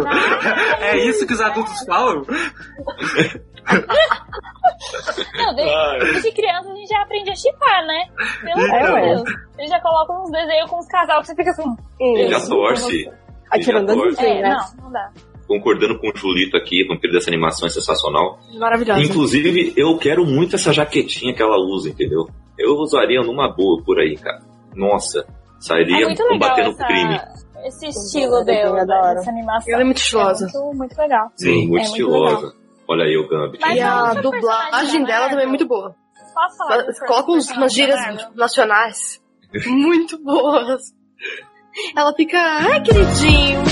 É isso que os adultos falam? Não, desde, desde criança a gente já aprende a chipar, né? Pelo amor Então. de Deus. Eles já colocam uns desenhos com os casal que você fica assim. Hum, Já torce. Atirando as torce. É, né? não, não dá. Concordando com o Julito aqui, vampiro dessa animação é sensacional. Maravilhosa. Inclusive, eu quero muito essa jaquetinha que ela usa, entendeu? Eu usaria numa boa por aí, cara. Nossa, É sairia muito legal combatendo o essa, crime. esse estilo dela, adoro. dessa animação. Ela é muito estilosa. É muito, muito legal. Sim, É muito muito estilosa. Olha aí o Gambit. Mas E a dublagem dela também é muito boa. Posso falar? Coloca uns, umas gírias nacionais muito boas. Ela fica, ai, queridinho.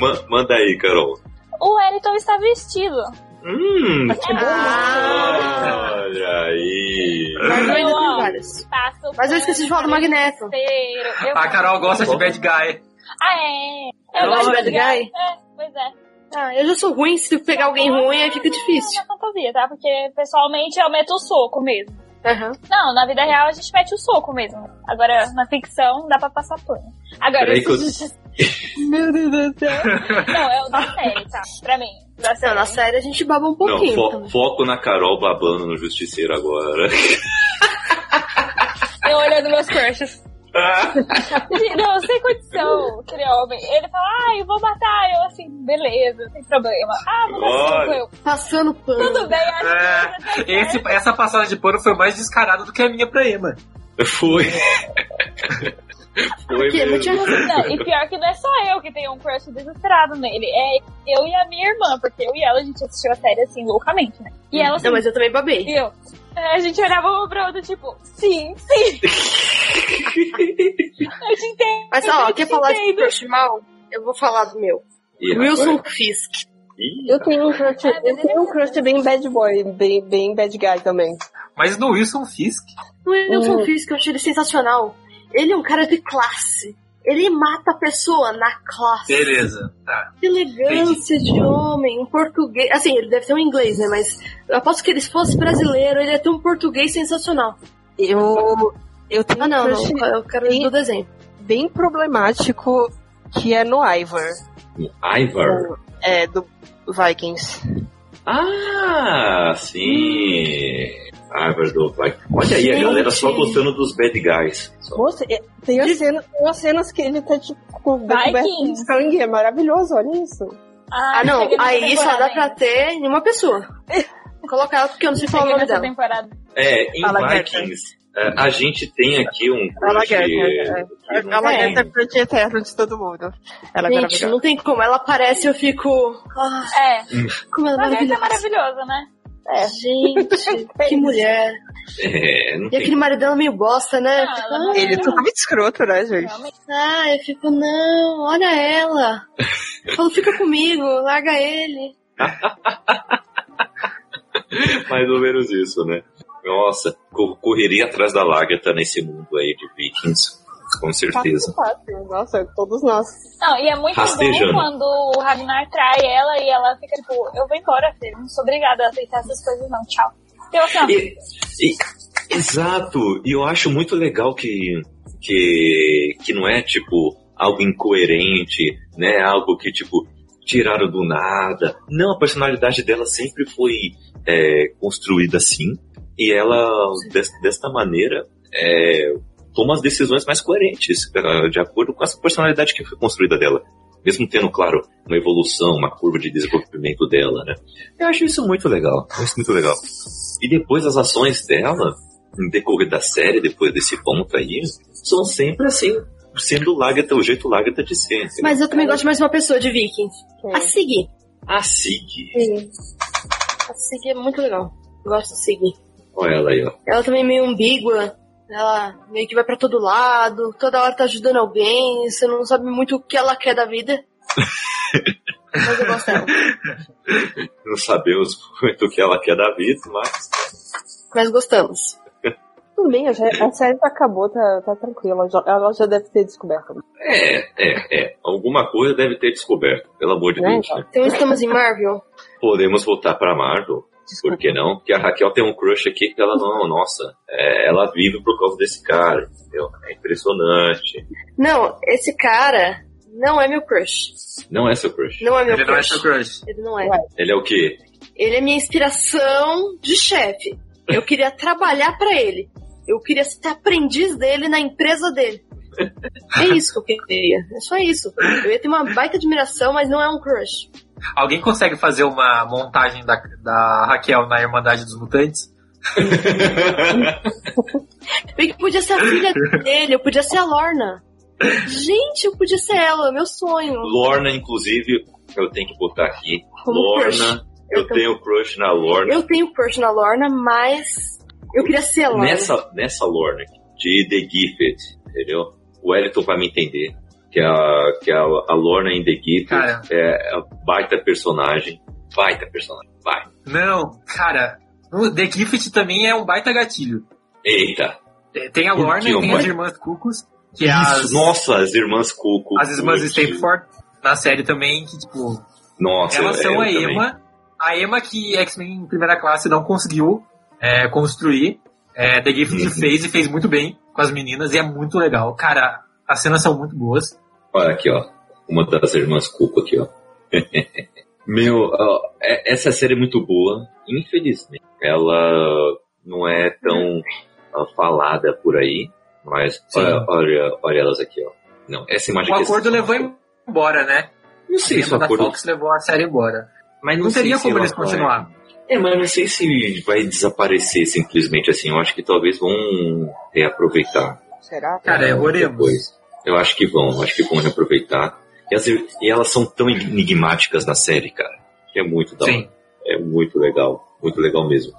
Ma- manda aí, Carol. O Wellington está vestido. Hum, Ah, olha aí. mas eu ainda tenho várias. Mas eu esqueci de falar do Magneto. A Carol gosta de bad guy. Ah, é. Eu gosto gosta de bad guy? É, pois é. Ah, eu já sou ruim, se eu pegar alguém ruim aí fica difícil. Na fantasia, tá? Porque pessoalmente eu meto o soco mesmo. Aham. Não, na vida real a gente mete o soco mesmo. Agora, na ficção, dá pra passar pano. Agora, Peraí que eu- Meu Deus do céu. não, é o da série, tá? Pra mim. Não, série. na série a gente baba um Não, pouquinho. fo- também. foco na Carol babando no Justiceiro agora. Eu olhando meus crushes. Não, sem condição, aquele homem. Ele fala, ah, eu vou matar. Eu assim, beleza, sem problema. Ah, vou. Eu, Passando pano. tudo bem, acho É, tá esse, essa passagem de pano foi mais descarada do que a minha pra Emma. Foi. Foi Porque não tinha mesmo. razão. Não, e pior que não é só eu que tenho um crush desesperado nele. É eu e a minha irmã, porque eu e ela a gente assistiu a série assim, loucamente, né? E ela assim, Não, mas eu também babei. e eu. é, A gente olhava uma pra outra, tipo, sim, sim. eu te entendo. Mas ó, quer falar de entendo. crush mal? Eu vou falar do meu. Ih, Wilson. Fisk. Ih, Eu tenho um crush, Ah, eu tenho um crush bem bad boy, bem, bem bad guy também. Mas no Wilson Fisk. O Wilson Hum. Fisk, eu achei ele sensacional. Ele é um cara de classe. Ele mata a pessoa na classe. Beleza. Tá. Que elegância de homem, um português. Assim, ele deve ter um inglês, né? Mas eu aposto que ele fosse brasileiro, ele ia ter um português sensacional. Eu, eu tenho Ah, não, um não. Eu quero Sim. do desenho. bem problemático que é no Ivor, Ivar. é, do Vikings. Ah, sim. Ivar do Vai. Olha aí, a galera só gostando dos bad guys. Só. É- tem as, cenas, tem as cenas que ele tá, tipo, com- coberto de sangue, é maravilhoso, olha isso. Ah, não. cheguei nessa Aí só dá pra ter em uma pessoa. Vou colocar ela porque eu não sei falar o nome dela. temporada. É, em Fala, Vikings, é, a gente tem aqui um Ela crush. que não Ela é crush eterno de todo mundo. Ela é Gente, maravilhosa. não tem como. Ela aparece e eu fico. Ah, É. como ela é Mas é maravilhosa. né? É. Gente, que mulher. É, não E tem aquele marido dela meio bosta, né? Ah, fico, ah, Ele é totalmente escroto, né, gente? Ah, eu fico, não, olha ela. Eu falo, fica comigo, larga ele. mais ou menos isso, né? Nossa, co- correria atrás da Lagertha nesse mundo aí de Vikings, com certeza. Fácil, fácil. Nossa, todos nós. Não, e é muito Rastejando. bom quando o Ragnar trai ela e ela fica tipo, eu vou embora, filho. Não sou obrigada a aceitar essas coisas, não. Tchau. Então, assim, E- e- exato, e eu acho muito legal que, que, que não é tipo algo incoerente, né? Algo que tipo tiraram do nada. Não, a personalidade dela sempre foi é, construída assim e ela des- desta maneira é, toma as decisões mais coerentes eh, de acordo com essa personalidade que foi construída dela. Mesmo tendo, claro, uma evolução, uma curva de desenvolvimento dela, né? Eu acho isso muito legal. Eu acho muito legal. E depois as ações dela, no decorrer da série, depois desse ponto aí, são sempre assim, sendo Lagertha, o jeito Lagertha de ser. entendeu? Mas eu também gosto de mais uma pessoa de Vikings. A Sig. A Sig. Sim. A Sig é muito legal. Gosto da Sig. Olha ela aí, ó. Ela também é meio ambígua. Ela meio que vai pra todo lado, toda hora tá ajudando alguém, você não sabe muito o que ela quer da vida. Mas eu gosto dela. Não sabemos muito o que ela quer da vida, mas. Mas gostamos. Tudo bem, a, sé- a série já acabou, tá, tá tranquila. Ela já deve ter descoberto. É, é, é. Alguma coisa deve ter descoberto, pelo amor de Deus. Né? Então estamos em Marvel. Podemos voltar pra Marvel. Por que não? Porque a Raquel tem um crush aqui que ela não, nossa, é, ela vive por causa desse cara, entendeu? É impressionante. Não, esse cara não é meu crush. Não é seu crush. Não é meu Ele não é crush. seu crush. Ele não é. Ele é o quê? Ele é minha inspiração de chefe. Eu queria trabalhar pra ele. Eu queria ser aprendiz dele na empresa dele. É isso que eu queria. É só isso. Eu ia ter uma baita admiração, mas não é um crush. Alguém consegue fazer uma montagem da, da Raquel na Irmandade dos Mutantes? Bem que podia ser a filha dele, eu podia ser a Lorna. Gente, eu podia ser ela, meu sonho. Lorna, inclusive, eu tenho que botar aqui. Como crush. Lorna, eu, Eu tenho crush na Lorna. Eu tenho crush na Lorna, mas eu queria ser a Lorna. Nessa, nessa Lorna aqui, de The Gifted, entendeu? O Wellington vai me entender. Que a, que a, a Lorna em The Cara. é a baita personagem. Baita personagem. Vai. Não, cara. The Gift também é um baita gatilho. Eita. É, Tem a Lorna e tem as irmãs Cucos, que é Isso, as, Nossa, as irmãs Cuco. as irmãs. Stapleton na série também, que tipo, Nossa, elas são a também. Emma. A Emma que X-Men em primeira classe não conseguiu é, construir. É, The Gift Uhum. fez e fez muito bem com as meninas e é muito legal. Cara, as cenas são muito boas. Olha aqui, ó. Uma das irmãs Cuco aqui, ó. Meu, ó, é- essa série é muito boa. Infelizmente, ela não é tão ó, falada por aí. Mas olha, olha, olha elas aqui, ó. Não, essa imagem O aqui. acordo levou embora, né? Não A sei se o acordo. Fox levou a série embora. Mas Não sei teria como eles vai- continuar. É, mas eu não sei se vai desaparecer simplesmente assim. Eu acho que talvez vão reaproveitar. Será? Cara, é oremos. depois. Eu acho que vão, acho que vão reaproveitar. E, as- e elas são tão enigmáticas na série, cara. Que é muito da hora. Sim. É muito legal. Muito legal mesmo.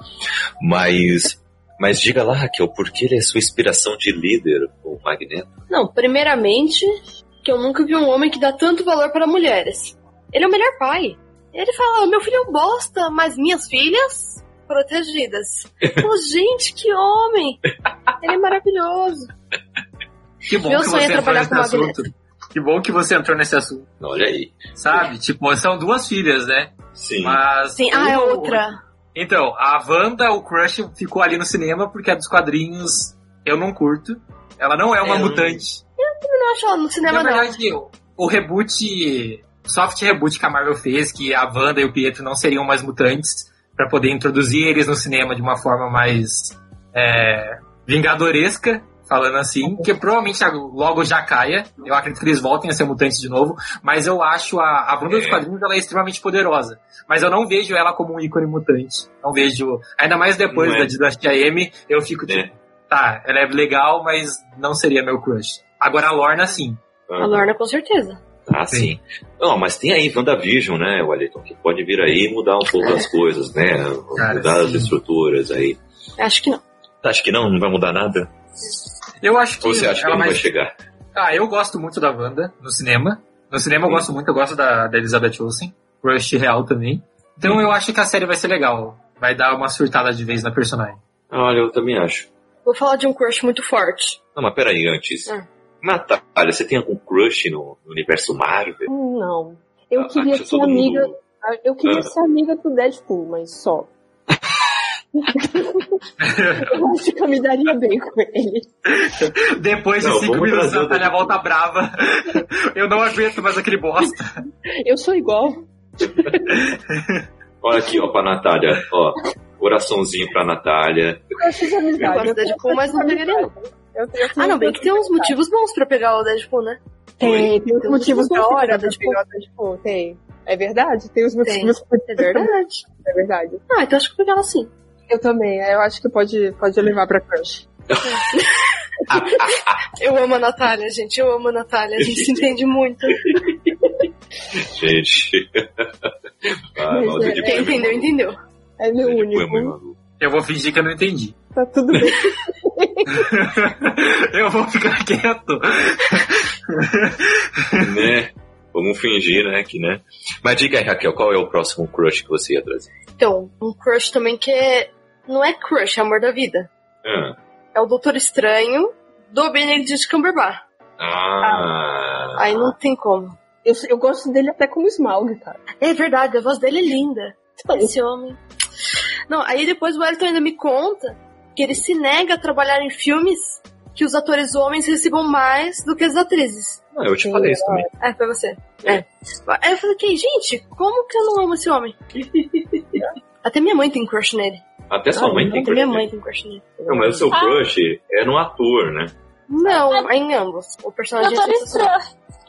Mas. Mas diga lá, Raquel, por que ele é sua inspiração de líder, o Magneto? Não, primeiramente, que eu nunca vi um homem que dá tanto valor para mulheres. Ele é o melhor pai. Ele fala, meu filho é um bosta, mas minhas filhas protegidas. Pô, gente, que homem! Ele é maravilhoso. Que bom Meu que sonho é você entrou trabalhar nesse com assunto. Que bom que você entrou nesse assunto. Olha aí. Sabe? Tipo, são duas filhas, né? Sim. Mas. Sim, ah, é outra. Então, a Wanda, o crush ficou ali no cinema porque a dos quadrinhos eu não curto. Ela não é uma não- mutante. Eu não acho ela no cinema, Na não. verdade, o, o reboot, soft reboot que a Marvel fez, que a Wanda e o Pietro não seriam mais mutantes, pra poder introduzir eles no cinema de uma forma mais é, vingadoresca, falando assim, que provavelmente logo já caia. Eu acredito que eles voltem a ser mutantes de novo, mas eu acho a, a dos É. quadrinhos ela é extremamente poderosa. Mas eu não vejo ela como um ícone mutante. Não vejo. Ainda mais depois é. da Dinastia M, eu fico tipo, É. tá, ela é legal, mas não seria meu crush. Agora a Lorna, sim. A Lorna, com certeza. Ah, sim. Não, mas tem aí WandaVision, né, Wellington, que pode vir aí e mudar um pouco as coisas, né? Cara, mudar as sim. estruturas aí. Acho que não. Acho que não, não vai mudar nada. Eu acho que Ou você acha que ela não vai mais- chegar? Ah, eu gosto muito da Wanda no cinema. No cinema eu gosto muito, eu gosto da, da Elizabeth Olsen. Crush real também. Então eu acho que a série vai ser legal. Vai dar uma surtada de vez na personagem. Olha, eu também acho. Vou falar de um crush muito forte. Não, mas peraí, antes. Ah. Natália, você tem algum crush no, no universo Marvel? Hum, Não. Eu Ah, queria ser amiga. mundo- Eu queria Ah. ser amiga do Deadpool, mas só. Eu acho que eu me daria bem com ele. Depois Não, de cinco minutos trazer a o Natália volta brava. Eu não aguento mais aquele bosta. Eu sou igual. Olha aqui, ó, pra Natália, ó. Coraçãozinho pra Natália. Eu acho de Eu amizade. gosto Deadpool, mas não pegaria não. Ah, não, bem que tem uns motivos bons pra pegar o Deadpool, né? Tem, tem os Tem uns motivos da pra hora, pegar Deadpool. pegar o Deadpool, tem. É verdade? Tem os motivos pra É verdade. É verdade. Ah, então acho que eu pegar ela sim. Eu também, eu acho que pode, pode levar pra crush. Eu amo a Natália, gente. Eu amo a Natália. A gente se entende muito. Gente. ah, Mas é- Quem entendeu, entendeu. É meu Foi, único. Eu vou fingir que eu não entendi. Tá tudo bem. eu vou ficar quieto. né? Vamos fingir, né, que, né? Mas diga aí, Raquel, qual é o próximo crush que você ia trazer? Então, um crush também que é. Não é crush, é amor da vida. Ah, É o Doutor Estranho do Benedict Cumberbatch. ah, Aí não tem como. Eu, eu gosto dele até como Smaug, cara. É verdade, a voz dele é linda. Esse homem. Não, aí depois o Elton ainda me conta que ele se nega a trabalhar em filmes que os atores homens recebam mais do que as atrizes. Ah, eu te falei isso também. É, foi você. É. Aí eu falei, que, gente, como que eu não amo esse homem? Até minha mãe tem crush nele. Até sua Ah, mãe tem Até crush. minha nele. mãe tem crush nele. Não, mas o seu Ah. crush é no ator, né? Não, é em ambos. O personagem é sensacional.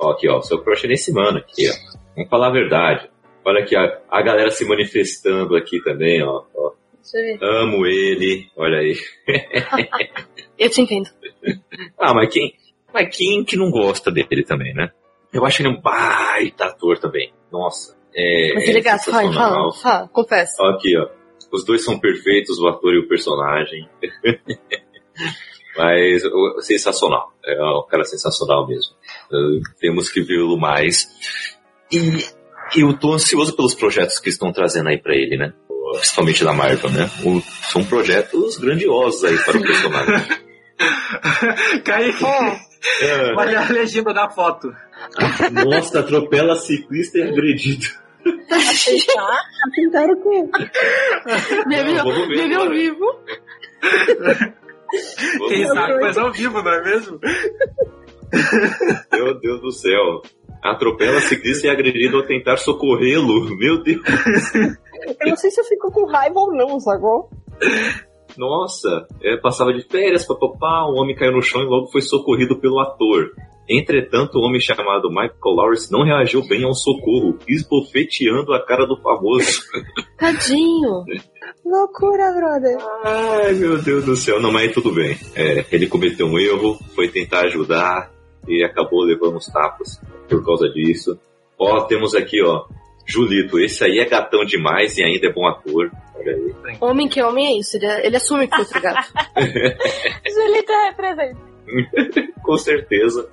Ó, aqui, ó, seu crush é nesse mano aqui, ó. Vamos falar a verdade. Olha aqui, a, a galera se manifestando aqui também, ó, ó. Deixa eu ver. Amo ele, olha aí. Eu te entendo. Ah, mas quem, mas quem que não gosta dele também, né? Eu acho ele um baita ator também. Nossa. É, Mas ele é gato, fala, fala, fala, confessa. Aqui, ó. Os dois são perfeitos, o ator e o personagem. Mas sensacional. É um cara sensacional mesmo. Uh, temos que vê-lo mais. E eu tô ansioso pelos projetos que estão trazendo aí pra ele, né? Principalmente da Marvel, né? O- são projetos grandiosos aí para o personagem. Kaique, É, olha a legenda da foto. nossa, atropela ciclista e é agredido. Tá? Tentaram com. Bebeu, vivo. Quem sabe faz ao vivo, não é mesmo? Meu Deus do céu. Atropela ciclista e é agredido ao tentar socorrê-lo. Meu Deus. Eu não sei se eu fico com raiva ou não, sacou? Nossa, é, passava de férias, papapá, um homem caiu no chão e logo foi socorrido pelo ator. Entretanto, o homem chamado Michael Lawrence não reagiu bem ao socorro, esbofeteando a cara do famoso. Tadinho. Loucura, brother. Ai, meu Deus do céu. Não, mas tudo bem. É, ele cometeu um erro, foi tentar ajudar e acabou levando os tapas por causa disso. Ó, temos aqui, ó, Julito. Esse aí é gatão demais e ainda é bom ator. Olha aí. Homem que é homem é isso. Ele, ele assume que foi outro gato. Julita representa. Com certeza.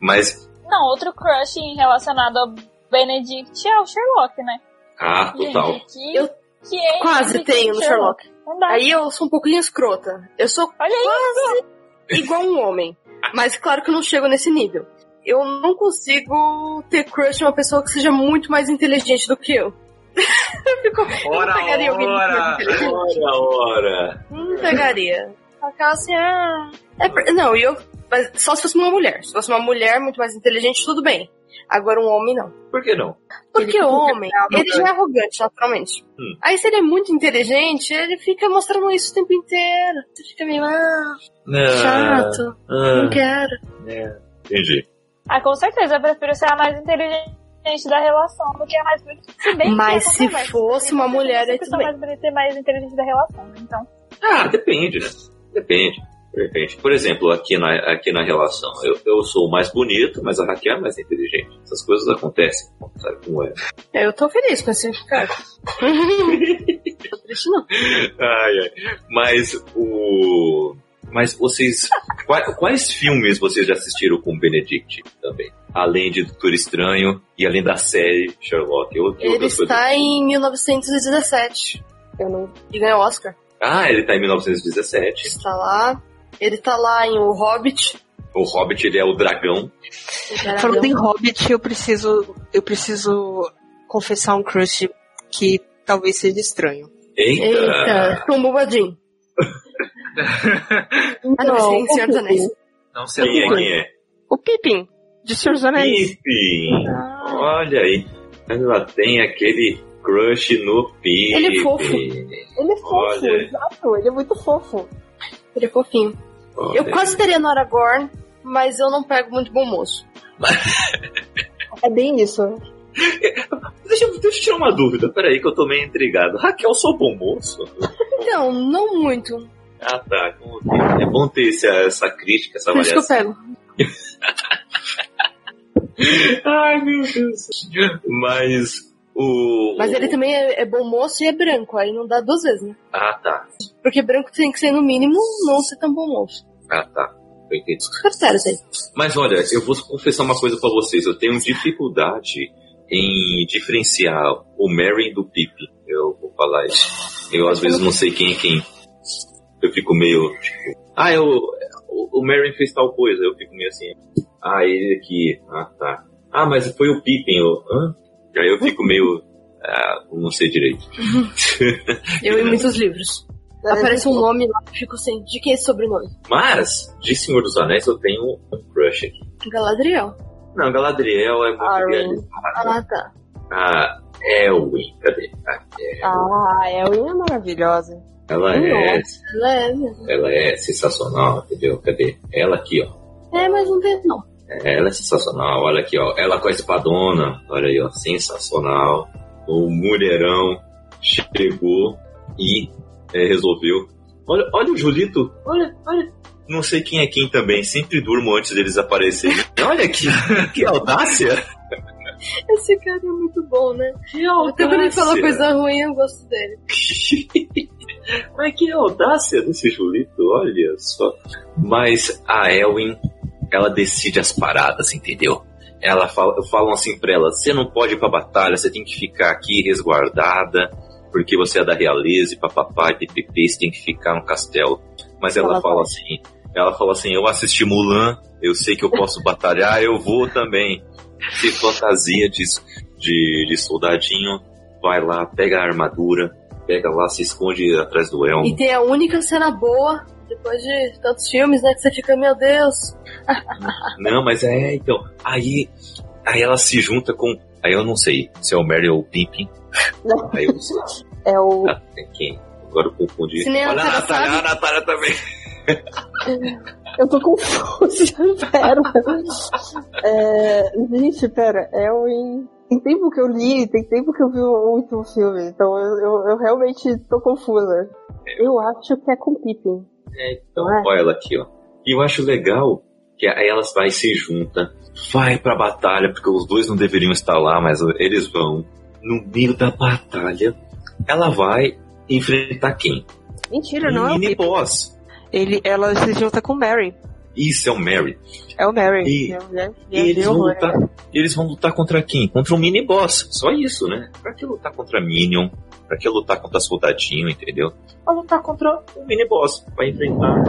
Mas, Não, outro crush relacionado ao Benedict é o Sherlock, né? ah, total. Gente, Eu que é Quase tenho no Sherlock. Dá. Aí eu sou um pouquinho escrota. Eu sou Olha aí. igual um homem. Mas claro que eu não chego nesse nível. Eu não consigo ter crush em uma pessoa que seja muito mais inteligente do que eu. eu fico, eu Ora, não pegaria alguém muito mais ora. inteligente. Ora, ora. Não pegaria. Aquela assim, ah. É, não, e eu. Mas só se fosse uma mulher. Se fosse uma mulher muito mais inteligente, tudo bem. Agora um homem não. Por que não? Porque o homem, ele já é arrogante, naturalmente. Hum. Aí se ele é muito inteligente, ele fica mostrando isso o tempo inteiro. Você fica meio, ah, chato, não Ah, quero. entendi. Ah, com certeza, eu prefiro ser a mais inteligente da relação do que a mais bonita. Se bem que Mas é se fosse uma você mulher, que ser tudo bem. mais bonita e mais inteligente da relação, né? então. Ah, depende, né? Depende. Depende. Por exemplo, aqui na, aqui na relação, eu, eu sou o mais bonito, mas a Raquel é mais inteligente. Essas coisas acontecem, sabe como é? É, Eu tô feliz com esse cara. tô triste não. Ai, ai. Mas o. Mas vocês. Quais, quais filmes vocês já assistiram com o Benedict também? Além de Doutor Estranho e além da série Sherlock. Eu, que Ele está em 1917 Eu não. e ganhou Oscar. Ah, ele tá em 1917. Está lá. Ele tá lá em O Hobbit. O Hobbit, ele é o dragão. Ele era Falando em dragão. Hobbit, eu preciso. Eu preciso confessar um crush que talvez seja estranho. Eita! Eita, Tom Bobadinho. Ah, não, sim, o Senhor dos Pippin. Anéis. Não sei Quem é, quem. é? O Pippin, de Senhor dos Anéis. Pippin! Olha aí. Ela tem aquele crush no Pippin. Ele é fofo. Ele é fofo, Olha. exato, ele é muito fofo. Ele é fofinho. Olha. Eu quase teria no Aragorn, mas eu não pego muito bom moço. É bem isso. Deixa, eu- deixa eu tirar uma dúvida. Peraí, que eu tô meio intrigado. Raquel, sou bom moço? Então, não muito. Ah, tá. Que- É bom ter essa, essa crítica, essa Por isso que eu avaliação. pego. Ai, meu Deus. Mas o. Mas ele também é, é bom moço e é branco, aí não dá duas vezes, né? Ah, tá. Porque branco tem que ser, no mínimo, não ser tão bom moço. Ah, tá. Eu entendi. Sério. Mas olha, eu vou confessar uma coisa pra vocês. Eu tenho dificuldade em diferenciar o Mary do Pippin. Eu vou falar isso. Eu às vezes não sei quem é quem. Eu fico meio tipo, ah, eu, o, o Mary fez tal coisa. Eu fico meio assim, ah, ele aqui, ah, tá. Ah, mas foi o Pippin. Eu, hã? E aí eu fico meio, ah, não sei direito. Eu em muitos livros. Aparece um nome lá, eu fico assim, de quem é esse sobrenome? Mas, de Senhor dos Anéis, eu tenho um crush aqui. Galadriel. Não, Galadriel é muito Arwen. realizada. Ah, tá. Ah, Elwin, cadê? Ah, é. Ah, Elwin é maravilhosa. Ela é, Ela é mesmo. ela é sensacional, entendeu? Cadê? Ela aqui, ó. É, mas não tem não. Ela é sensacional, olha aqui, ó. Ela com a espadona, olha aí, ó. Sensacional. O mulherão chegou e é, resolveu. Olha, olha o Julito, olha, olha. Não sei quem é quem também, sempre durmo antes deles aparecerem. Olha que, que audácia! Esse cara é muito bom, né? Que Até quando ele fala audácia! coisa ruim, eu gosto dele. Mas que audácia desse Julito, olha só. Mas a Elwin, ela decide as paradas, entendeu? Ela fala, falam assim pra ela: você não pode ir pra batalha, você tem que ficar aqui resguardada, porque você é da realeza e papapá e você tem que ficar no castelo. Mas ela Ela fala assim: ela fala assim, eu assisti Mulan, eu sei que eu posso batalhar, eu vou também. Se fantasia de, de, de soldadinho, vai lá, pega a armadura, pega lá, se esconde atrás do elmo. E tem a única cena boa, depois de tantos filmes, né? Que você fica, meu Deus. Não, mas é, então. Aí, aí ela se junta com. Aí eu não sei se é o Mary ou o Pippin. Aí eu não sei. É o. Ah, tem quem? Agora eu confundi. Se nem Olha a Natália Natália, a Natália também. Eu tô confusa, pera. É, gente, pera, Elwin. Tem tempo que eu li, tem tempo que eu vi o último filme, então eu, eu, eu realmente tô confusa. Eu acho que é com Pippin. É, então, é? olha ela aqui, ó. E eu acho legal que aí elas vai se junta, vai pra batalha, porque os dois não deveriam estar lá, mas eles vão. No meio da batalha, ela vai enfrentar quem? Mentira, não é o mini Pippin. boss. Ele, ela se junta com o Mary. Isso é o Mary. É o Mary. E- Eu já- já E eles vão horror. lutar. Eles vão lutar contra quem? Contra um mini boss. Só isso, né? Pra que lutar contra Minion? Pra que lutar contra soldadinho, entendeu? Pra lutar contra um mini boss. Vai enfrentar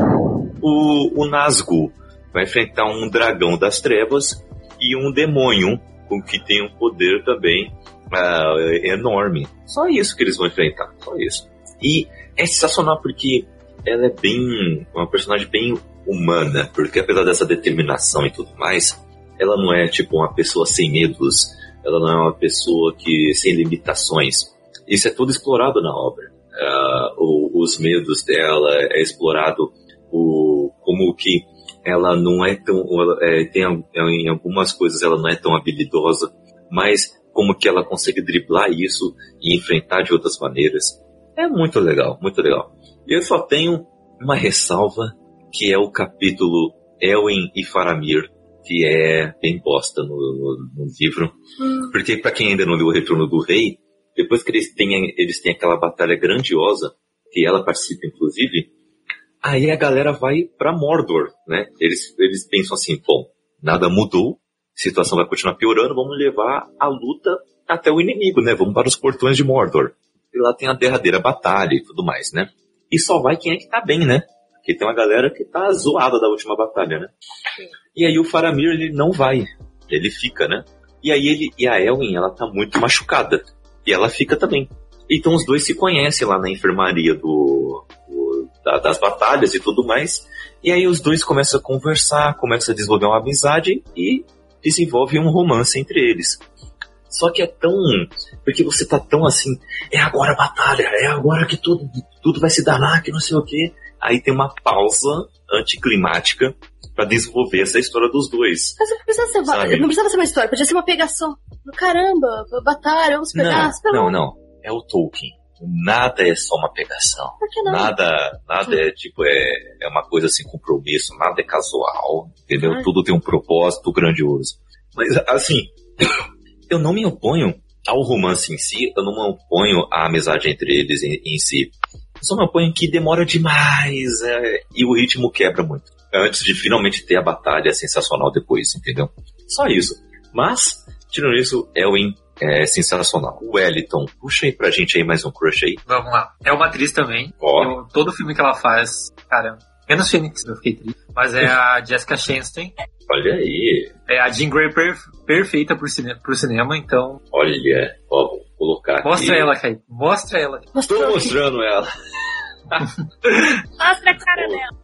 o, o Nazgûl. Vai enfrentar um dragão das trevas e um demônio com que tem um poder também ah, enorme. Só isso que eles vão enfrentar. Só isso. E é sensacional porque ela é bem. uma personagem bem humana, porque apesar dessa determinação e tudo mais, ela não é tipo uma pessoa sem medos, ela não é uma pessoa que sem limitações. Isso é tudo explorado na obra. Uh, o, os medos dela é explorado o, como que ela não é tão. É, tem, em algumas coisas ela não é tão habilidosa, mas como que ela consegue driblar isso e enfrentar de outras maneiras. É muito legal, muito legal. Eu só tenho uma ressalva, que é o capítulo Elwin e Faramir, que é bem bosta no, no, no livro. Hum. Porque para quem ainda não leu o Retorno do Rei, depois que eles têm, eles têm aquela batalha grandiosa, que ela participa inclusive, aí a galera vai para Mordor, né? Eles, eles pensam assim, bom, nada mudou, a situação vai continuar piorando, vamos levar a luta até o inimigo, né? Vamos para os portões de Mordor. E lá tem a derradeira batalha e tudo mais, né? E só vai quem é que tá bem, né? Porque tem uma galera que tá zoada da última batalha, né? E aí o Faramir, ele não vai. Ele fica, né? E aí ele e a Elwin, ela tá muito machucada. E ela fica também. Então os dois se conhecem lá na enfermaria do, do da, das batalhas e tudo mais. E aí os dois começam a conversar, começam a desenvolver uma amizade e desenvolve um romance entre eles. Só que é tão. Porque você tá tão assim. É agora a batalha, é agora que tudo, tudo vai se danar, que não sei o quê. Aí tem uma pausa anticlimática para desenvolver essa história dos dois. Mas não precisava ser, uma, não precisava ser uma história, podia ser uma pegação. Caramba, batalha, vamos pegar. Não, não, não. É o Tolkien. Nada é só uma pegação. Por que não? Nada, nada é tipo, é, é uma coisa sem compromisso, nada é casual, entendeu? Ai. Tudo tem um propósito grandioso. Mas, assim, eu não me oponho ao romance em si, eu não me oponho à amizade entre eles em, em si. Só me oponho que demora demais é, e o ritmo quebra muito. Antes de finalmente ter a batalha sensacional depois, entendeu? Só isso. Mas, tirando isso, Elwin é sensacional. O Wellington, puxa aí pra gente aí mais um crush aí. Vamos lá. É uma atriz também. Oh. Eu, todo filme que ela faz, cara, menos Phoenix, eu fiquei triste. Mas é a Jessica Chastain. Olha aí. É a Jean Grey per, perfeita pro, cine, pro cinema, então. Olha, ó, colocar Mostra aqui. ela, Kai. Mostra ela. Estou mostrando ela. Mostra a cara dela.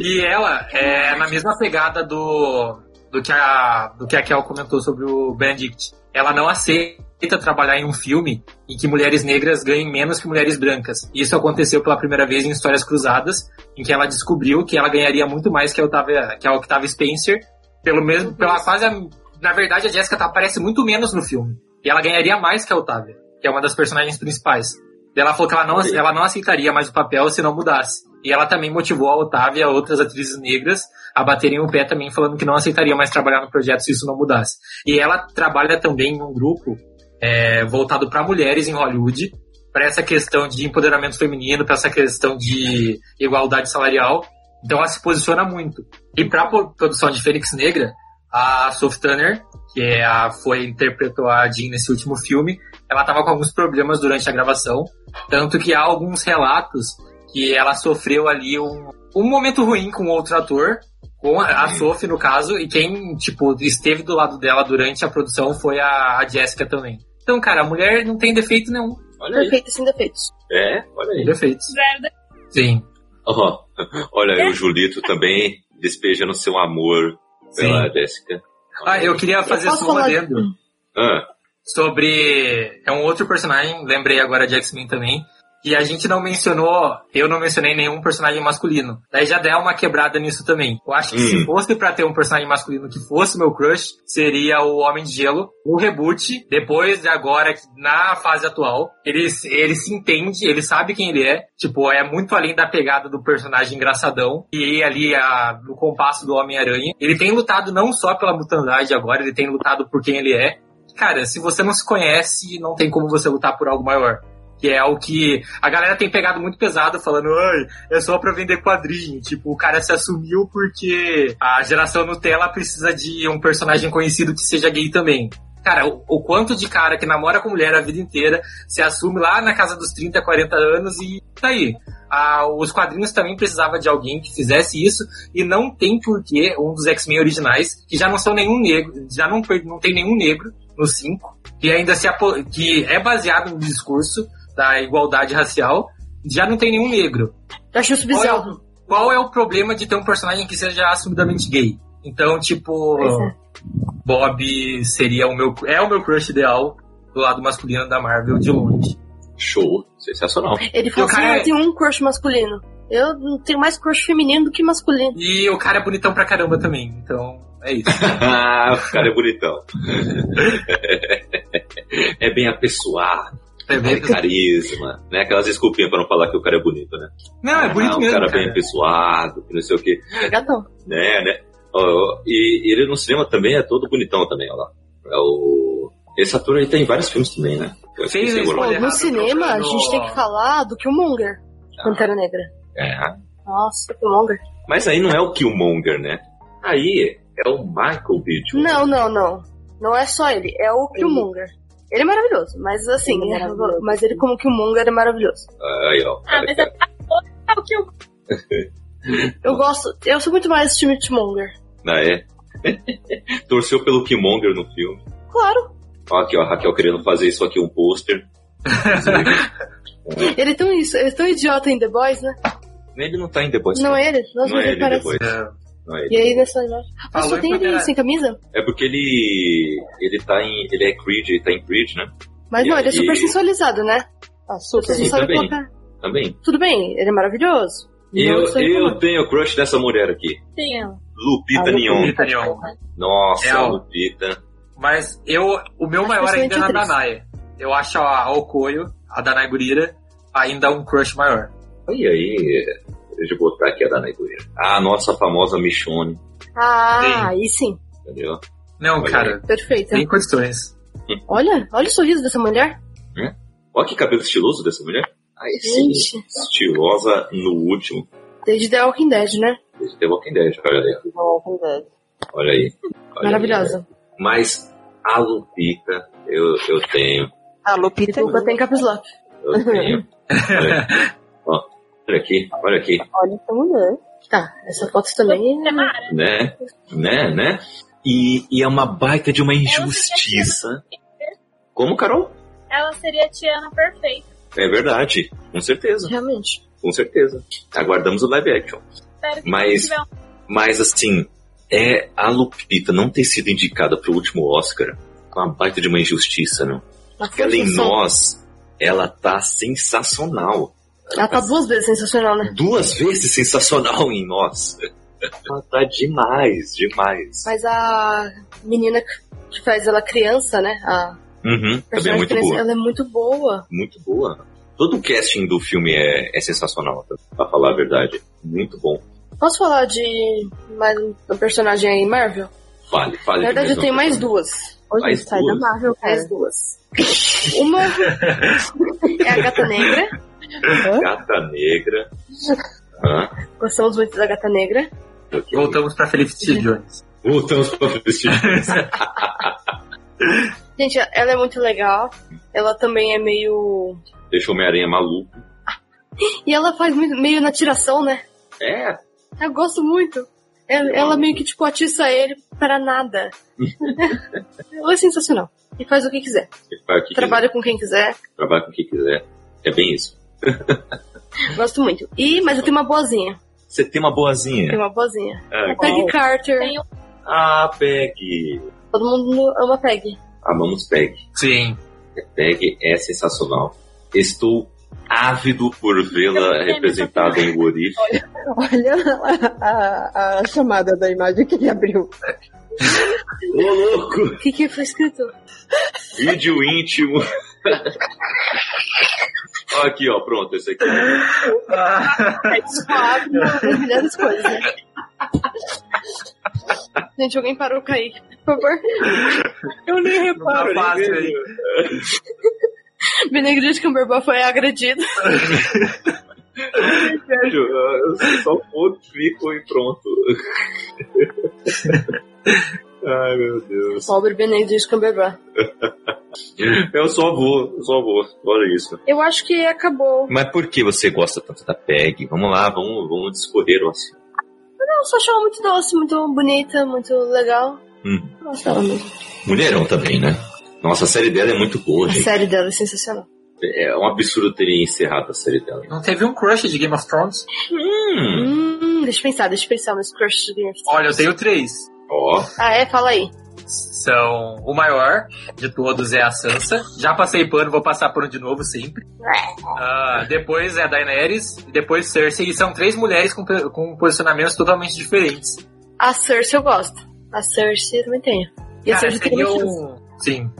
e ela é na mesma pegada do do que a do que a Kel comentou sobre o Benedict. Ela não aceita trabalhar em um filme em que mulheres negras ganhem menos que mulheres brancas. Isso aconteceu pela primeira vez em Histórias Cruzadas, em que ela descobriu que ela ganharia muito mais que a Octavia, que a Octavia Spencer, pelo mesmo, pela quase, na verdade a Jessica tá, aparece muito menos no filme. E ela ganharia mais que a Otávia, que é uma das personagens principais. E ela falou que ela não, ela não aceitaria mais o papel se não mudasse. E ela também motivou a Otávia e outras atrizes negras a baterem o pé também, falando que não aceitaria mais trabalhar no projeto se isso não mudasse. E ela trabalha também em um grupo é, voltado para mulheres em Hollywood, para essa questão de empoderamento feminino, para essa questão de igualdade salarial. Então ela se posiciona muito. E para a produção de Fênix Negra, a Sophie Turner, que é a, foi interpretou a Jean nesse último filme, ela estava com alguns problemas durante a gravação, tanto que há alguns relatos que ela sofreu ali um, um momento ruim com outro ator, com a, a Sophie no caso, e quem, tipo, esteve do lado dela durante a produção foi a, a Jessica também. Então, cara, a mulher não tem defeito nenhum. Olha Perfeita sem defeitos. É, olha aí. Defeitos. Zero Sim. Oh, olha aí, o Julito também despejando seu amor pela Jessica. Ah, eu queria fazer eu só um adendo. Ah. Sobre. É um outro personagem, lembrei agora de X-Men também, e a gente não mencionou, eu não mencionei nenhum personagem masculino. Daí já dá uma quebrada nisso também. Eu acho que hum. se fosse para ter um personagem masculino que fosse meu crush, seria o Homem de Gelo. O reboot, depois de agora, na fase atual, ele, ele se entende, ele sabe quem ele é. Tipo, é muito além da pegada do personagem engraçadão. E ali, a, no compasso do Homem-Aranha. Ele tem lutado não só pela mutandade agora, ele tem lutado por quem ele é. Cara, se você não se conhece, não tem como você lutar por algo maior que é o que a galera tem pegado muito pesado, falando, ai, é só pra vender quadrinho. Tipo, o cara se assumiu porque a geração Nutella precisa de um personagem conhecido que seja gay também. Cara, o, o, quanto de cara que namora com mulher a vida inteira se assume lá na casa dos 30, 40 anos e tá aí. Ah, os quadrinhos também precisava de alguém que fizesse isso e não tem porquê um dos X-Men originais, que já não são nenhum negro, já não, não tem nenhum negro no 5, que ainda se que é baseado no discurso da igualdade racial, já não tem nenhum negro. Eu acho isso Qual é, bizarro. o, qual é o problema de ter um personagem que seja assumidamente gay? Então, tipo, é. Bob seria o meu. É o meu crush ideal do lado masculino da Marvel de longe. Show. Sensacional. Ele falou assim, cara eu tenho um crush masculino. Eu não tenho mais crush feminino do que masculino. E o cara é bonitão pra caramba também. Então, é isso. Ah, o cara é bonitão. é bem apessoado. É bem- carisma. Né? Aquelas desculpinhas pra não falar que o cara é bonito, né? Não, é bonito ah, um mesmo. cara, Cara, bem apessoado, que não sei o que. Gatão. Né, né? Ó, e ele no cinema também é todo bonitão também, ó lá. É o... Esse ator aí tem vários filmes também, né? Eu Fez isso, o no errado, cinema, a gente tem que falar do Killmonger. Pantera Negra. É. Nossa, Killmonger. Mas aí não é o Killmonger, né? Aí é o Michael B. Jordan. Não, não, não. Não é só ele, é o Killmonger. Ele é maravilhoso, mas assim, Ele é é- maravilhoso. mas ele como Killmonger é maravilhoso. Aí, ó. Ah, cara mas que- é o que eu. Eu gosto, eu sou muito mais time Killmonger. Ah, é? Torceu pelo Killmonger no filme. Claro, Ó, aqui, ó, a Raquel querendo fazer isso aqui, um pôster. ele é tão isso, ele é tão idiota em The Boys, né? Ele não tá em The Boys. Não é ele? Nossa, Não mas é ele ele, The parece. Boys. É, Não é E aí nessa imagem. Mas só em tem ele sem camisa? É porque ele. Ele tá em. Ele é Creed, ele tá em Creed, né? Mas E não, ele é aí- super sensualizado, né? Tá super. Você Sim, também. colocar. Também. Tudo bem, ele é maravilhoso. Eu, eu reclamando. tenho crush dessa mulher aqui. Sim, Lupita Ah, Nyong'o. Lupita Nyong'o. Nossa, É. Lupita. Mas eu, o meu maior ainda é na Danae. Eu acho a Okoyo, a Danae Gurira, ainda um crush maior. Olha aí. Deixa eu botar aqui a Danai Gurira. Ah, a nossa famosa Michonne. Ah, aí sim. Entendeu? Não, Olha cara, Perfeito. tem questões. Olha, olha o sorriso dessa mulher. Olha que cabelo estiloso dessa mulher. Aí sim. Gente, Estilosa no último. desde The Walking Dead, né? Desde The Walking Dead, olha aí. Walking Dead. Olha aí. Olha Maravilhosa. aí. Mas a Lupita, eu, eu tenho. A Lupita é Desculpa, tem caps lock. Eu tenho. Olha, aqui, olha aqui. Olha essa mulher. Tá, essa foto também é... Mara. Né? Né? Né? E, e é uma baita de uma injustiça. Como, Carol? Ela seria a Tiana perfeita. É verdade. Com certeza. Realmente. Com certeza. Aguardamos o live action. Espero que Mas- um Mas assim, é a Lupita não ter sido indicada pro último Oscar uma baita de uma injustiça, não. Porque ela em nós, ela tá sensacional. Ela tá duas vezes sensacional, né? Duas vezes sensacional em nós. Ela tá demais, demais. Mas a menina que faz ela criança, né? A Uhum, também é muito criança, boa. ela é muito boa. Muito boa. Todo o casting do filme é, é sensacional, tá? pra falar a verdade. Muito bom. Posso falar de mais um personagem aí, Marvel? Fale, fale. Na de verdade, eu mais tenho mais duas. Hoje Mais sai da duas. Marvel, cara. Mais duas. Uma é a Gata Negra. Gata Negra. Hã? Gostamos muito da Gata Negra. Voltamos pra Felicity Jones. Voltamos pra assistir. Gente, ela é muito legal. Ela também é meio. Deixa o Homem-Aranha maluco. E ela faz muito, meio na tiração, né? É, Eu gosto muito. Ela, ela meio que, tipo, atiça ele para nada. ela é sensacional. E faz o que quiser. o que Trabalha com quem quiser. quiser, trabalha com quem quiser. É bem isso. Gosto muito. E, mas eu tenho uma boazinha. Você tem uma boazinha. Tenho uma boazinha. Ah, A Peggy Carter. Tem um- Ah, Peg. Todo mundo ama Peggy. Amamos Peg. Sim. Peg é sensacional. Estou ávido por vê-la representada em Warif. Olha a, a- a chamada da imagem que ele abriu. Ô, louco! O que que foi escrito? Vídeo íntimo. Aqui, ó, pronto, esse aqui. É suave, uma das melhores coisas, né? Gente, alguém parou o Kaique, por favor. Eu nem Não tá fácil aí. Benedict Cumberbatch foi agredido. Sério, eu só fico e pronto. Ai, meu Deus. Pobre Benedict Cumberbatch. Eu só vou, eu só vou. Olha isso. Eu acho que acabou. Mas por que você gosta tanto da Peg? Vamos lá, vamos, vamos discorrer o assunto. Eu só achei ela muito doce, muito bonita, muito legal. Hum. Gosto dela mesmo. Mulherão também, né? Nossa, a série dela é muito boa, A gente. série dela é sensacional. É um absurdo terem encerrado a série dela. Não teve um crush de Game of Thrones? Hum, Hum, deixa eu pensar, deixa eu pensar nesse crush de Game of Thrones. Olha, eu tenho três. Ó. Ah, é? Fala aí. São o maior de todos é a Sansa. Já passei pano, vou passar pano de novo sempre. Ah, depois é a Daenerys, depois Cersei. E são três mulheres com, com posicionamentos totalmente diferentes. A Cersei eu gosto. A Cersei eu também tenho. E a Cersei tem seria um... Sim.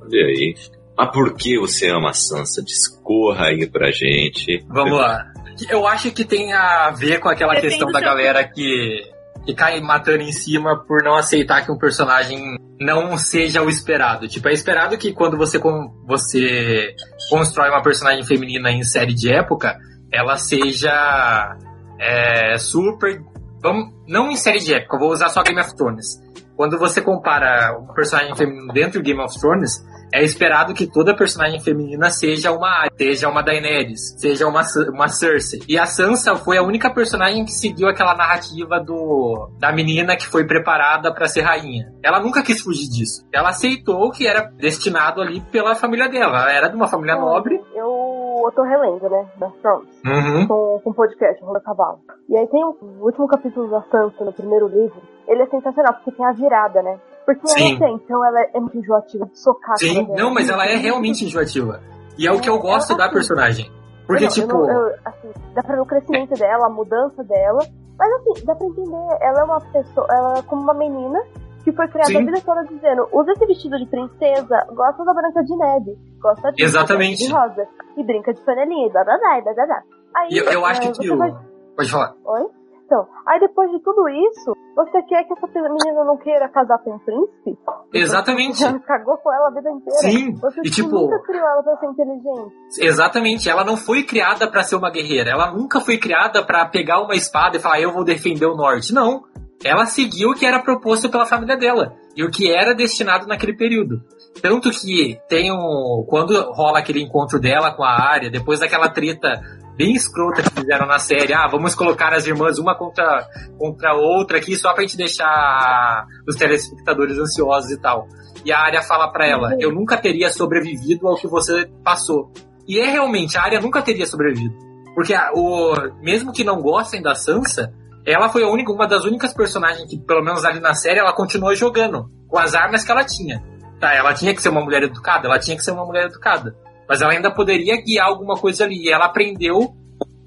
Olha aí. Mas por que você ama a Sansa? Discorra aí pra gente. Vamos lá. Eu acho que tem a ver com aquela Depende questão da galera que, que cai matando em cima por não aceitar que um personagem não seja o esperado. Tipo, é esperado que quando você, você constrói uma personagem feminina em série de época, ela seja é, super. Vamos, não em série de época, vou usar só Game of Thrones. Quando você compara um personagem feminino dentro do Game of Thrones, é esperado que toda personagem feminina seja uma Arya, seja uma Daenerys, seja uma, uma Cersei. E a Sansa foi a única personagem que seguiu aquela narrativa do da menina que foi preparada pra ser rainha. Ela nunca quis fugir disso. Ela aceitou que era destinado ali pela família dela. Ela era de uma família nobre. Eu, tô relendo, né? Da Thrones. Uhum. Com, com podcast, Rola Cavalo. E aí tem o, o último capítulo da Sansa, no primeiro livro. Ele é sensacional, porque tem a virada, né? Porque Sim. ela tem, então ela é muito enjoativa de socar. Sim, não, mas ela é realmente enjoativa. E é o que eu gosto da personagem. Porque, Eu não- eu tipo. não- eu, assim, dá pra ver o crescimento dela, a mudança dela. Mas assim, dá pra entender, ela é uma pessoa, ela é como uma menina que foi criada Sim. a vida toda dizendo, usa esse vestido de princesa, gosta da Branca de Neve, gosta disso, Exatamente. de rosa, e brinca de panelinha, e blá blá blá, blá blá. Aí, eu, eu acho é, que vai- Pode falar. Oi? Então, aí depois de tudo isso, você quer que essa menina não queira casar com um príncipe? Exatamente. Já cagou com ela a vida inteira. Sim, Você e tipo, tipo- nunca criou ela pra ser inteligente. Exatamente, ela não foi criada pra ser uma guerreira. Ela nunca foi criada pra pegar uma espada e falar eu vou defender o norte. Não. Ela seguiu o que era proposto pela família dela e o que era destinado naquele período. Tanto que tem um quando rola aquele encontro dela com a Arya, depois daquela treta bem escrota que fizeram na série, ah, vamos colocar as irmãs uma contra contra a outra aqui só pra gente deixar os telespectadores ansiosos e tal. E a Arya fala pra ela, eu nunca teria sobrevivido ao que você passou. E é realmente, a Arya nunca teria sobrevivido. Porque a- o, mesmo que não gostem da Sansa, ela foi a única, uma das únicas personagens que, pelo menos ali na série, ela continuou jogando com as armas que ela tinha. Tá, ela tinha que ser uma mulher educada, ela tinha que ser uma mulher educada. Mas ela ainda poderia guiar alguma coisa ali. E ela aprendeu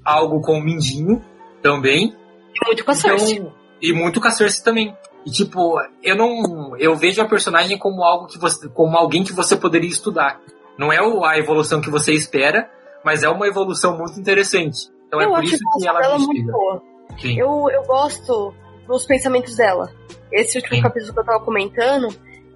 algo com o Mindinho também. E muito com a Cersei. Então, e muito com a Cersei também. E tipo, eu não. Eu vejo a personagem como algo que você. como alguém que você poderia estudar. Não é a evolução que você espera, mas é uma evolução muito interessante. Então é eu por acho isso que ela dela me instiga. boa. Sim. Eu, eu gosto dos pensamentos dela. Esse último Sim. capítulo que eu tava comentando,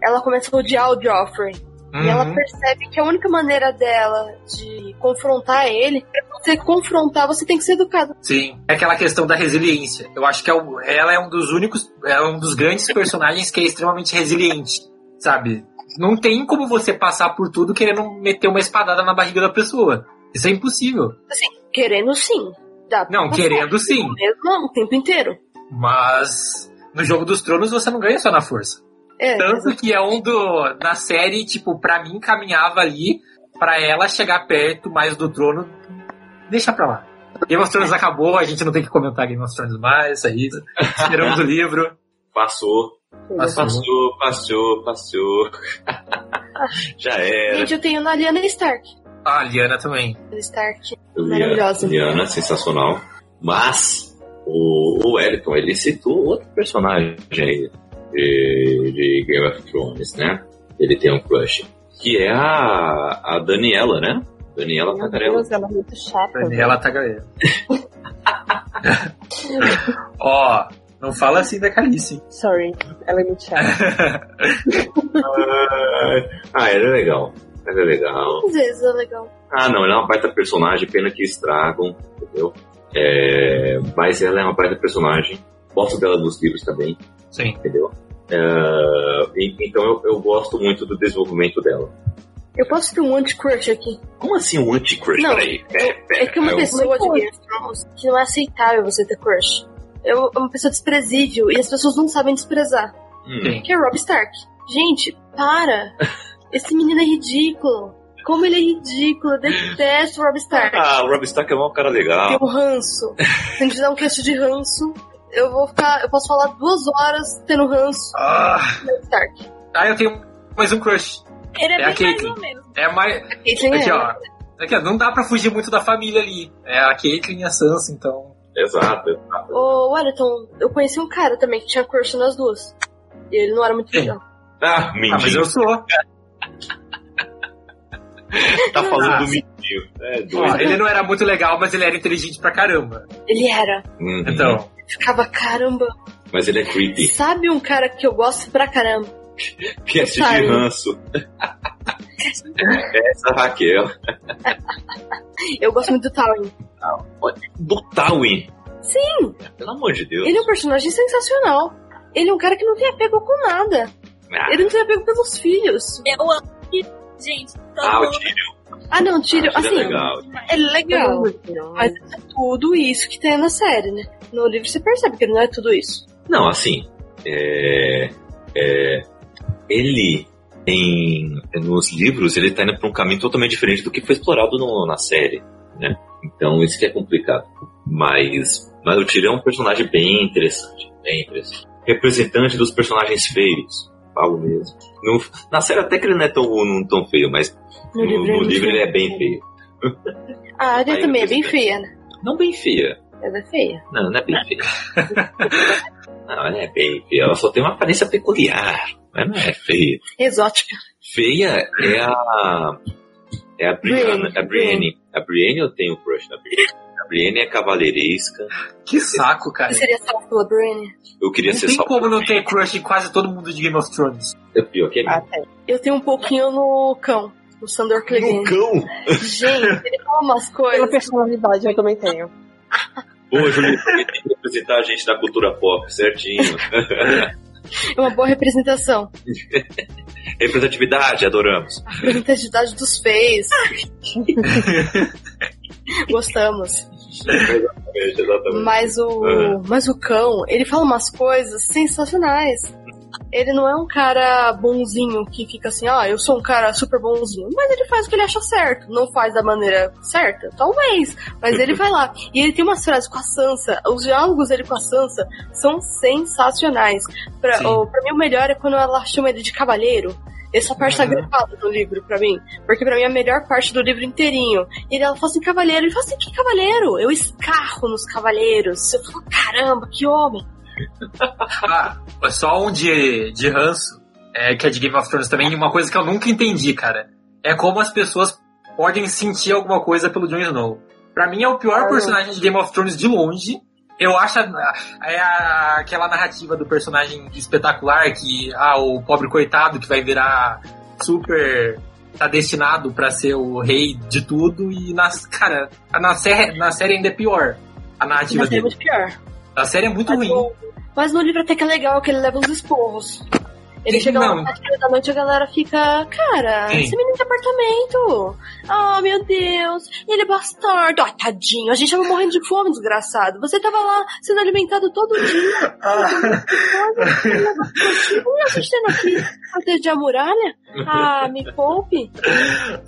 ela começa a odiar o Joffrey. E ela Uhum. percebe que a única maneira dela de confrontar ele, pra você confrontar, você tem que ser educado. Sim, é aquela questão da resiliência. Eu acho que é ela é um dos únicos, é um dos grandes personagens que é extremamente resiliente, sabe? Não tem como você passar por tudo querendo meter uma espadada na barriga da pessoa. Isso é impossível. Querendo sim. Dá Não, passar. querendo sim. Mesmo o tempo inteiro. Mas no jogo dos tronos você não ganha só na força. É, Tanto que é um do. Na série, tipo, pra mim caminhava ali pra ela chegar perto mais do trono. Deixa pra lá. Game of Thrones acabou, a gente não tem que comentar Game of Thrones mais, é isso. Esperamos o livro. Passou, Passou. passou, passou, passou. Já era. Gente, eu tenho na Lyanna Stark. Ah, a Liana também. Stark. Liana, Maravilhosa. Liana, sensacional. Mas o, o Wellington, ele citou outro personagem aí de, de Game of Thrones, né? Ele tem um crush. Que é a, a Daniela, né? Daniela Meu Tagarela. Deus, ela é muito chata. Daniela Tagareira. Ó, não fala assim da Calice. Sorry, ela é muito chata. Ah, ela é legal. Ela é legal. Às vezes é legal. Ah, não, ela é uma baita personagem, pena que estragam, entendeu? É, mas ela é uma baita personagem. Gosto dela nos livros também, Sim. entendeu? É, e- então eu, eu gosto muito do desenvolvimento dela. Eu posso ter um anti-crush aqui. Como assim um anti-crush? Não, Peraí, pera, pera. É que uma eu- pessoa de Game of Thrones que não é aceitável você ter crush. É uma pessoa desprezível e as pessoas não sabem desprezar. Hum. Que é Rob Stark. Gente, para! Esse menino é ridículo. Como ele é ridículo, eu detesto o Rob Stark. Ah, o Rob Stark é um cara legal. Tem um ranço. Tem que dar um cast de ranço. Eu vou ficar. Eu posso falar duas horas tendo ranço Ah, Stark. ah, eu tenho mais um crush. Ele é, É a bem mais ou menos. É mais. A Caitlyn Aqui, é. ó. Aqui, ó. Não dá pra fugir muito da família ali. É a Caitlyn e a Sansa, então. Exato, exato. Ô, Wellington, eu conheci um cara também que tinha crush nas duas. E ele não era muito legal. Ah, Ah, mas eu sou. Tá falando Ah, do menino. É doido. ele não era muito legal, mas ele era inteligente pra caramba. Ele era. Uhum. Então. Ficava, caramba. Mas ele é creepy. Sabe um cara que eu gosto pra caramba? Cast de ranço. Essa Raquel. Eu gosto muito do Tywin. Do Tywin. Sim, Pelo amor de Deus. ele é um personagem sensacional. Ele é um cara que não tem apego com nada. Ah, Ele não tem apego pelos filhos. Eu amo. Gente, todo ah, o mundo. Tyrion. Ah, não, é assim, legal. é legal. Mas não é tudo isso que tem na série, né? No livro você percebe que ele não é tudo isso. Não, assim, é, é, ele em, nos livros ele tá indo pra um caminho totalmente diferente do que foi explorado no- na série, né? Então isso que é complicado. Mas, mas o Tyrion é um personagem bem interessante, bem interessante. Representante dos personagens feios, falo mesmo. No- na série até que ele não é tão, não tão feio, mas No, no, livro, no ele livro ele é bem feio. A Arya Aí também é bem feia, né? Não bem feia. Ela é feia. Não, não é bem feia. não, ela é bem feia. Ela só tem uma aparência peculiar. Mas não é feia. Exótica. Feia é a. É a Brienne. Brienne. A Brienne. A Brienne eu tenho crush na Brienne. A Brienne é cavaleiresca. Que saco, cara. Você seria salvo pela Brienne? Eu queria Não ser tem só. como não ter crush em quase todo mundo de Game of Thrones. É pior que Ah, tem. Eu tenho um pouquinho no cão. No Sandor Clegane. cão! Gente, ele fala umas Pela coisas. personalidade eu também tenho. Pô, Julito, tem que representar a gente da cultura pop, certinho. É uma boa representação. Representatividade, adoramos. A representatividade dos feios. Gostamos. Exatamente, exatamente. Mas o, Uhum. mas o cão, ele fala umas coisas sensacionais. Ele não é um cara bonzinho que fica assim, ah, eu sou um cara super bonzinho. Mas ele faz o que ele acha certo. Não faz da maneira certa? Talvez. Mas ele vai lá. E ele tem umas frases com a Sansa. Os diálogos dele com a Sansa são sensacionais. Pra, Sim. o- pra mim, o melhor é quando ela chama ele de cavaleiro. Essa parte tá Uhum. gravada no livro pra mim. Porque pra mim é a melhor parte do livro inteirinho. E ela fala assim, cavaleiro. Ele fala assim, que cavaleiro? Eu escarro nos cavaleiros. Eu falo, caramba, que homem. Ah, só um de, de ranço, é, que é de Game of Thrones também, e uma coisa que eu nunca entendi, cara. É como as pessoas podem sentir alguma coisa pelo Jon Snow. Pra mim é o pior personagem de Game of Thrones de longe. Eu acho a- é a- aquela narrativa do personagem espetacular que ah, o pobre coitado que vai virar super tá destinado pra ser o rei de tudo e nas cara na série na série ainda é pior a narrativa Mas é dele. muito pior. A série é muito Mas, ruim. no, mas no livro até que é legal que ele leva uns esporros. Ele Sim, chega lá não. às sete da noite e a galera fica, cara, Sim. esse menino tem apartamento. Ah, meu Deus, ele é bastardo. Ah, tadinho, a gente tava morrendo de fome, desgraçado. Você tava lá sendo alimentado todo dia. E a gente tendo aqui proteger a muralha? Ah, me poupe.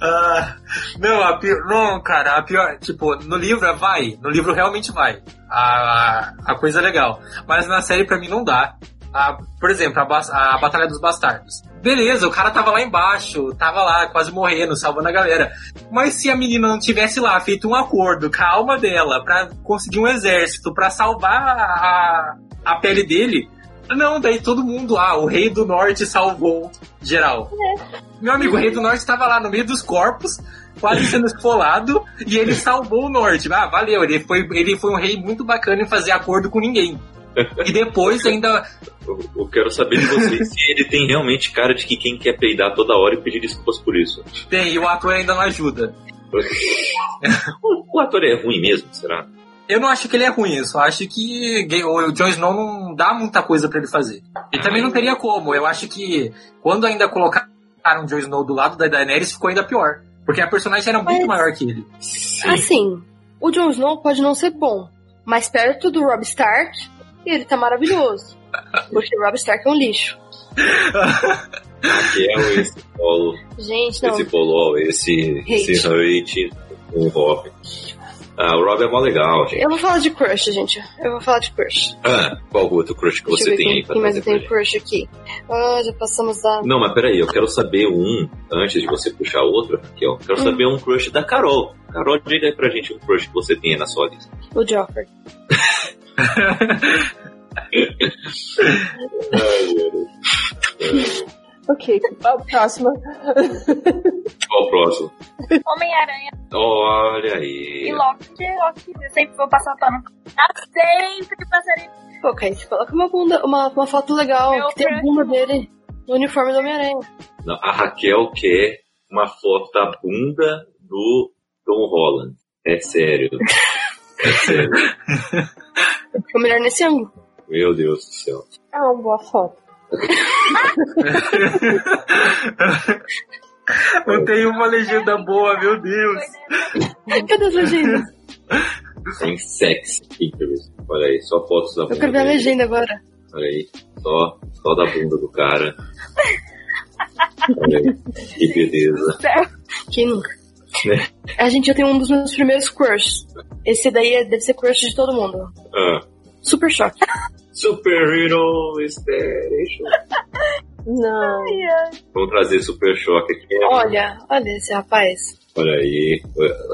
Ah, não, a pior, não, cara, a pior, tipo, no livro vai, no livro realmente vai. A, a coisa é legal. Mas na série pra mim não dá. A- por exemplo, a, a Batalha dos Bastardos. Beleza, o cara tava lá embaixo, tava lá quase morrendo, salvando a galera. Mas se a menina não tivesse lá feito um acordo com a alma dela pra conseguir um exército, pra salvar a, a pele dele, não, daí todo mundo, ah, o rei do norte salvou geral. Meu amigo, o rei do norte estava lá no meio dos corpos, quase sendo esfolado, e ele salvou o norte. Ah, valeu, ele foi, ele foi um rei muito bacana em fazer acordo com ninguém. E depois ainda. Eu, eu quero saber de vocês se ele tem realmente cara de que quem quer peidar toda hora e pedir desculpas por isso. Tem, e o ator ainda não ajuda. O, o ator é ruim mesmo, será? Eu não acho que ele é ruim, eu só acho que o Jon Snow não dá muita coisa pra ele fazer. E também não teria como. Eu acho que quando ainda colocaram o Jon Snow do lado da Daenerys, ficou ainda pior. Porque a personagem era muito Mas- maior que ele. Assim, o Jon Snow pode não ser bom, mas perto do Rob Stark, ele tá maravilhoso. Porque o Rob Stark é um lixo. Raquel, esse polo, Gente, não. esse polo, esse, Hate. esse hate, o Rob. Ah, o Rob é mó legal, gente. Eu vou falar de crush, gente. Eu vou falar de crush. Ah, qual outro crush que Deixa você tem quem, aí pra trazer eu tenho crush aqui. Ah, já passamos da. Não, mas peraí, eu quero saber um, antes de você puxar outro, Raquel, quero Hum. saber um crush da Carol. Carol, diga aí pra gente um crush que você tem aí na sua lista. O Joffrey. Ok, a próxima. Qual o próximo? Homem-Aranha Olha aí. e Loki. Loki, eu sempre vou passar pano. Eu sempre passarei. Pô, Kate, coloca uma bunda, uma, uma foto legal, Meu que tem a bunda dele no uniforme do Homem-Aranha. A Raquel quer uma foto da bunda do Tom Holland. É sério. É sério. Ficou melhor nesse ângulo. Meu Deus do céu. É uma boa foto. Não tem uma legenda boa, meu Deus. Cadê as legendas? Tem sexy Pinterest. Olha aí, só fotos da bunda. Eu quero ver a legenda agora. Olha aí, só, só da bunda do cara. Olha aí, que beleza. Quem nunca? Né? A gente já tem um dos meus primeiros crushes. Esse daí é- deve ser crush de todo mundo. Ah, Super choque. Super Hero Station. Não. Vamos trazer Super Choque aqui. Olha, olha esse rapaz. Olha aí,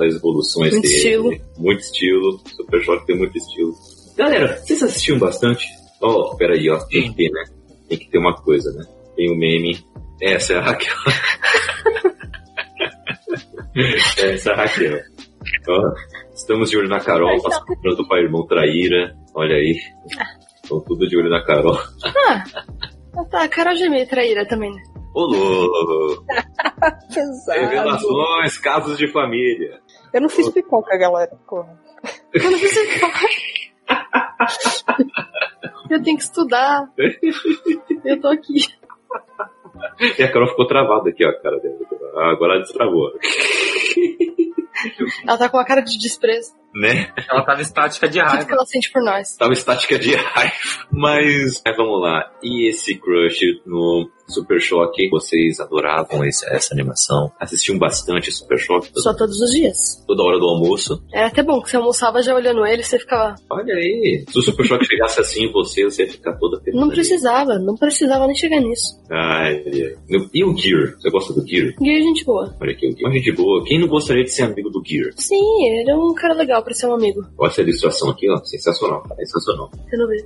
as evoluções Muito dele. estilo. Muito estilo. Super Choque tem muito estilo. Galera, vocês assistiam bastante? Ó, peraí, ó. Tem que ter, né? Tem que ter uma coisa, né? Tem o meme. Essa é a Raquel. Essa é a Raquel. Ó, estamos de olho na Carol, passando pronto para irmão traíra. Olha aí. Estão tudo de olho na Carol. Ah, tá, a Carol já é meio traíra também, né? Ô, louco. Revelações, casos de família. Eu não fiz pipoca, galera. Porra. Eu não preciso Eu tenho que estudar. Eu tô aqui. E a Carol ficou travada aqui, ó, a cara dela. Ah, Agora ela destravou. Ela tá com uma cara de desprezo. Né? Ela tava estática de Tudo que raiva. ela sente por nós. Tava estática de raiva. Mas, mas vamos lá. E esse crush no Super Choque? Vocês adoravam esse- essa animação? Assistiam bastante Super Choque? Só todos os dias. Toda hora do almoço? Era até bom que você almoçava já olhando ele, você ficava. Olha aí. Se o Super Choque chegasse assim em você, você ia ficar toda feliz. Não precisava, não precisava nem chegar nisso. Ai. E o Gear? Você gosta do Gear? E aí, gente boa. Olha aqui, o Gear. Uma gente boa. Quem não gostaria de ser amigo do Gear? Sim, ele é um cara legal pra ser um amigo. Olha essa ilustração aqui, ó. Sensacional. Sensacional.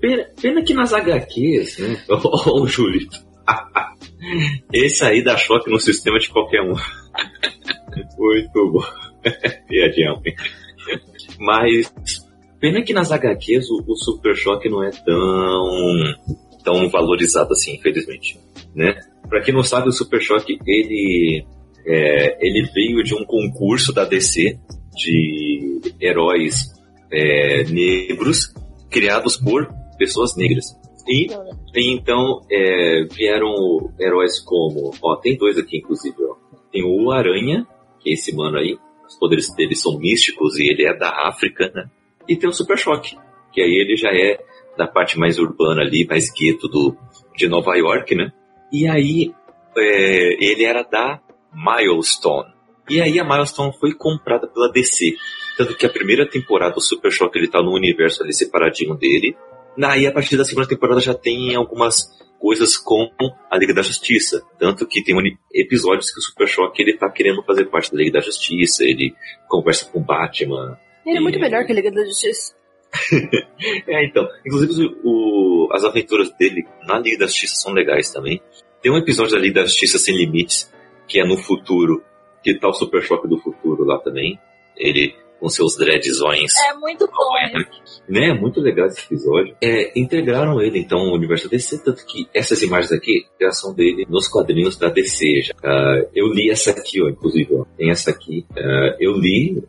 Pena, pena que nas HQs, né? Ó, o Julito. Esse aí dá choque no sistema de qualquer um. Muito bom. Piadinha. ruim. Mas, pena que nas HQs o, o Super Choque não é tão, tão valorizado assim, infelizmente. Né? Pra quem não sabe, o Super Choque, ele, é, ele veio de um concurso da DC de heróis é, negros criados por pessoas negras. E, e então é, vieram heróis como. Ó, tem dois aqui, inclusive. Ó. Tem o Aranha, que é esse mano aí. Os poderes dele são místicos e ele é da África, né? E tem o Super Choque, que aí ele já é da parte mais urbana ali, mais gueto do, de Nova York, né? E aí é, ele era da Milestone. E aí a Milestone foi comprada pela DC. Tanto que a primeira temporada do Super Choque ele tá no universo ali separadinho dele. Aí a partir da segunda temporada já tem algumas coisas com a Liga da Justiça. Tanto que tem episódios que o Super Choque ele tá querendo fazer parte da Liga da Justiça, ele conversa com o Batman. Ele é muito E- melhor que a Liga da Justiça. É, então. Inclusive o- as aventuras dele na Liga da Justiça são legais também. Tem um episódio da Liga da Justiça Sem Limites, que é no futuro, que tá o Super Choque do futuro lá também. Ele com seus dreadzões. É muito bom esse. Né? Muito legal esse episódio. É, integraram ele, então, ao universo da DC, tanto que essas imagens aqui já são dele nos quadrinhos da DC. Já. Ah, eu li essa aqui, ó, inclusive, ó, tem essa aqui. Ah, eu li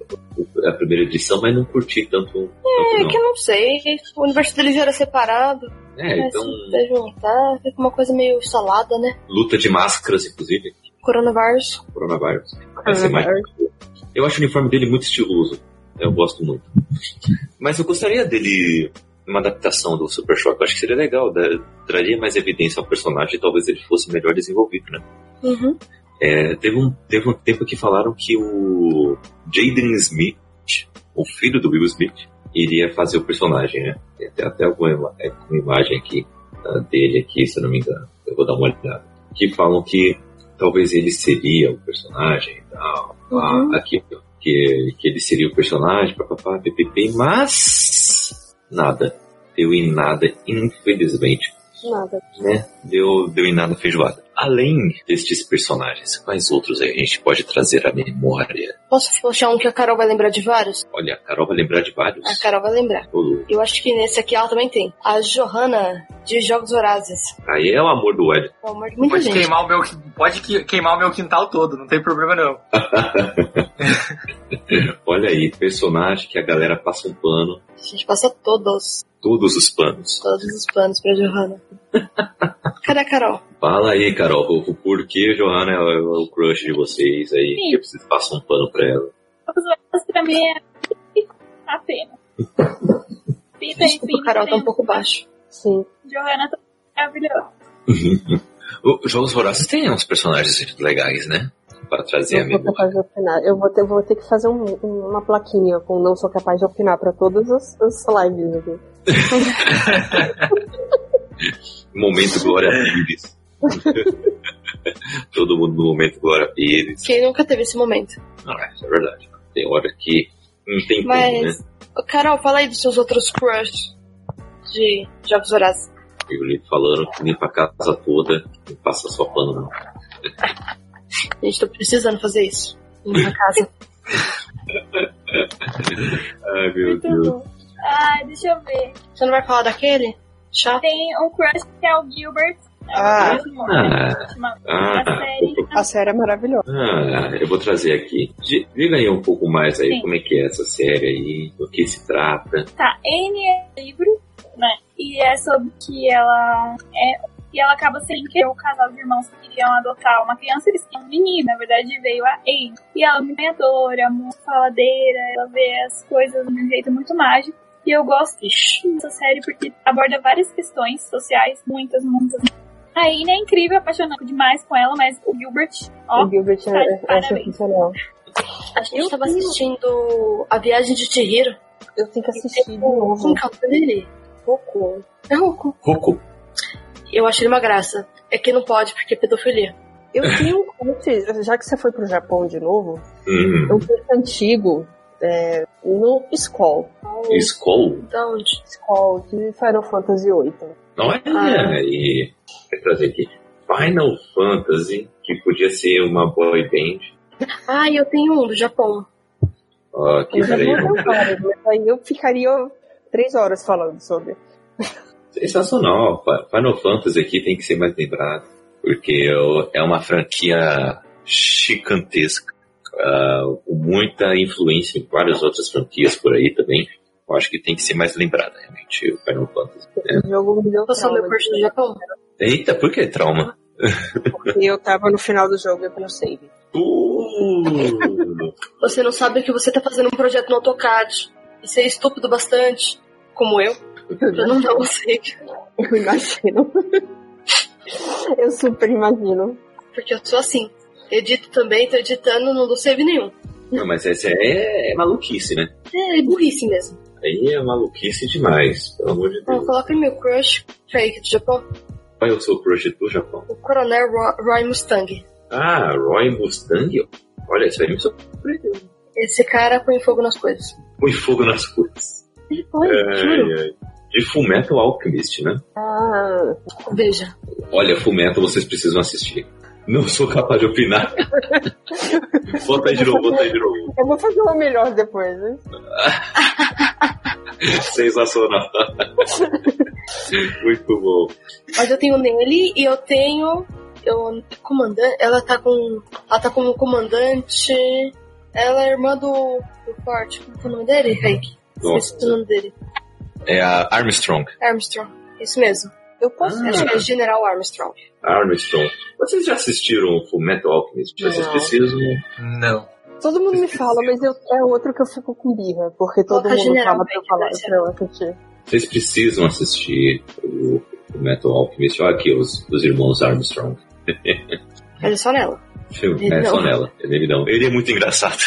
a primeira edição, mas não curti tanto. tanto É não. que eu não sei. O universo dele já era separado. É, Mas então, se juntar, fica uma coisa meio salada, né? luta de máscaras, inclusive, Coronavírus. coronavírus. Eu acho o uniforme dele muito estiloso. Eu gosto muito. Mas eu gostaria dele uma adaptação do Super Choque. Eu acho que seria legal, da- traria mais evidência ao personagem e talvez ele fosse melhor desenvolvido, né? Uhum. É, teve, um, teve um tempo que falaram que o Jaden Smith, o filho do Will Smith, iria fazer o personagem, né? Tem até, até alguma, ima- uma imagem aqui ah, dele aqui, se eu não me engano. Eu vou dar uma olhada. Que falam que talvez ele seria o personagem e tal. Uhum. aqui, que, que ele seria o personagem, papapá, ppp, mas nada. Deu em nada, infelizmente Nada. né? Deu, deu em nada feijoada. Além destes personagens, quais outros a gente pode trazer à memória? Posso puxar um que a Carol vai lembrar de vários? Olha, a Carol vai lembrar de vários. A Carol vai lembrar. Eu acho que nesse aqui ela também tem. A Johanna, de Jogos Vorazes. Aí é o amor do Ed. Pelo amor de muita Pode gente. queimar, o meu, pode que- queimar o meu quintal todo, não tem problema não. Olha aí, personagem que a galera passa um pano, A gente passa todos, todos os panos. todos os panos pra Johanna. Cadê a Carol? Fala aí, Carol, o, o porquê Johanna é o, o crush de vocês aí, Sim. que vocês passam um pano pra ela. Pra mim é apenas. Pita e Desculpa, a Carol tá um pouco baixo. Sim. Johanna tá maravilhosa. Os Jogos Vorazes tem uns personagens legais, né? Para trazer a Eu sou memória. capaz de opinar. Eu vou ter, vou ter que fazer um- um- uma plaquinha com não sou capaz de opinar pra todas as, as lives aqui. Momento Glória Pires. Todo mundo no momento Glória Pires. Quem nunca teve esse momento? Não, é, isso é verdade. Tem hora que não tem como, né? Mas, Carol, fala aí dos seus outros crush de Jogos Vorazes. E o Lito falando que limpa a casa toda, não passa só pano, não. Gente, tô precisando fazer isso. Na casa. Ai, meu Muito Deus. bom. Ah, deixa eu ver. Você não vai falar daquele? Chato? Tem um crush que é o Gilbert. É Ah. o mesmo, Ah. Ah, a série. A série é maravilhosa. Ah, eu vou trazer aqui. Di- Diga aí um pouco mais aí Sim. como é que é essa série aí, do que se trata. Tá, N é livro, né? E é sobre que ela é. E ela acaba sendo que o casal de irmãos que queriam adotar uma criança, eles tinham um menino, na verdade veio a Amy. E ela é muito ganhadora, muito faladeira, ela vê as coisas de um jeito muito mágico. E eu gosto dessa série porque aborda várias questões sociais, muitas, muitas. A Amy é incrível, apaixonado demais com ela, mas o Gilbert, ó, o Gilbert é, é, é sensacional. A gente tava assistindo A Viagem de Chihiro. Eu tenho que assistir de novo. Como que é o nome dele? Roku. É Roku. Roku. Eu achei ele uma graça. É que não pode, porque é pedofilia. Eu tenho um já que você foi pro Japão de novo, Hum, é um crush antigo é, no Skull. Skull? Da onde? Skull de Final Fantasy VIII. Olha Ah. aí. Quer trazer aqui. Final Fantasy, que podia ser uma boy band. Ah, eu tenho um do Japão. Ó, aqui, Eu peraí. vários, mas aí eu ficaria três horas falando sobre. Sensacional. Final Fantasy aqui tem que ser mais lembrado. Porque eu- é uma franquia gigantesca. Ah, com muita influência em várias outras franquias por aí também. Eu acho que tem que ser mais lembrada, realmente, o Final Fantasy. O jogo me deu é trauma, crush do Japão? Eita, por que trauma? porque eu tava no final do jogo e eu não save. Uh, Você não sabe que você tá fazendo um projeto no AutoCAD. E ser estúpido bastante, como eu, pra não dar um save. Eu imagino. eu super imagino. Porque eu sou assim. Edito também, tô editando, não dou save nenhum. não, mas essa é, é maluquice, né? É burrice mesmo. Aí é maluquice demais, pelo amor de Deus. coloca meu crush fake do Japão. Qual é o seu crush do Japão? O Coronel Ro- Roy Mustang. Ah, Roy Mustang? Olha, isso aí me surpreendeu. Esse cara põe fogo nas coisas. Põe fogo nas coisas. Ele põe, juro. Ai, ai. De Fullmetal Alchemist, né? Ah, Veja. Olha, Fullmetal vocês precisam assistir. Não sou capaz de opinar. bota aí de novo, bota aí de novo. eu vou fazer uma melhor depois, né? Sensacional. Muito bom. Mas eu tenho nele e eu tenho. Eu, comandante. Ela tá com. Ela tá como comandante. Ela é irmã do. do Forte. Como é o nome dele? Nossa. Esqueci o nome dele. É a Armstrong. Armstrong. Isso mesmo. Eu posso. Ah. Acho que é General Armstrong. Armstrong. Vocês já assistiram Fullmetal Alchemist? Vocês Não. precisam. Não. Todo mundo me fala, mas eu, é outro que eu fico com birra, porque todo Coloca mundo general, fala pra eu falar pra eu assistir. Vocês precisam assistir o, o Metal Alchemist. Olha aqui os, os irmãos Armstrong. É só nela. Ele é só nela. Ele não. Ele é muito engraçado.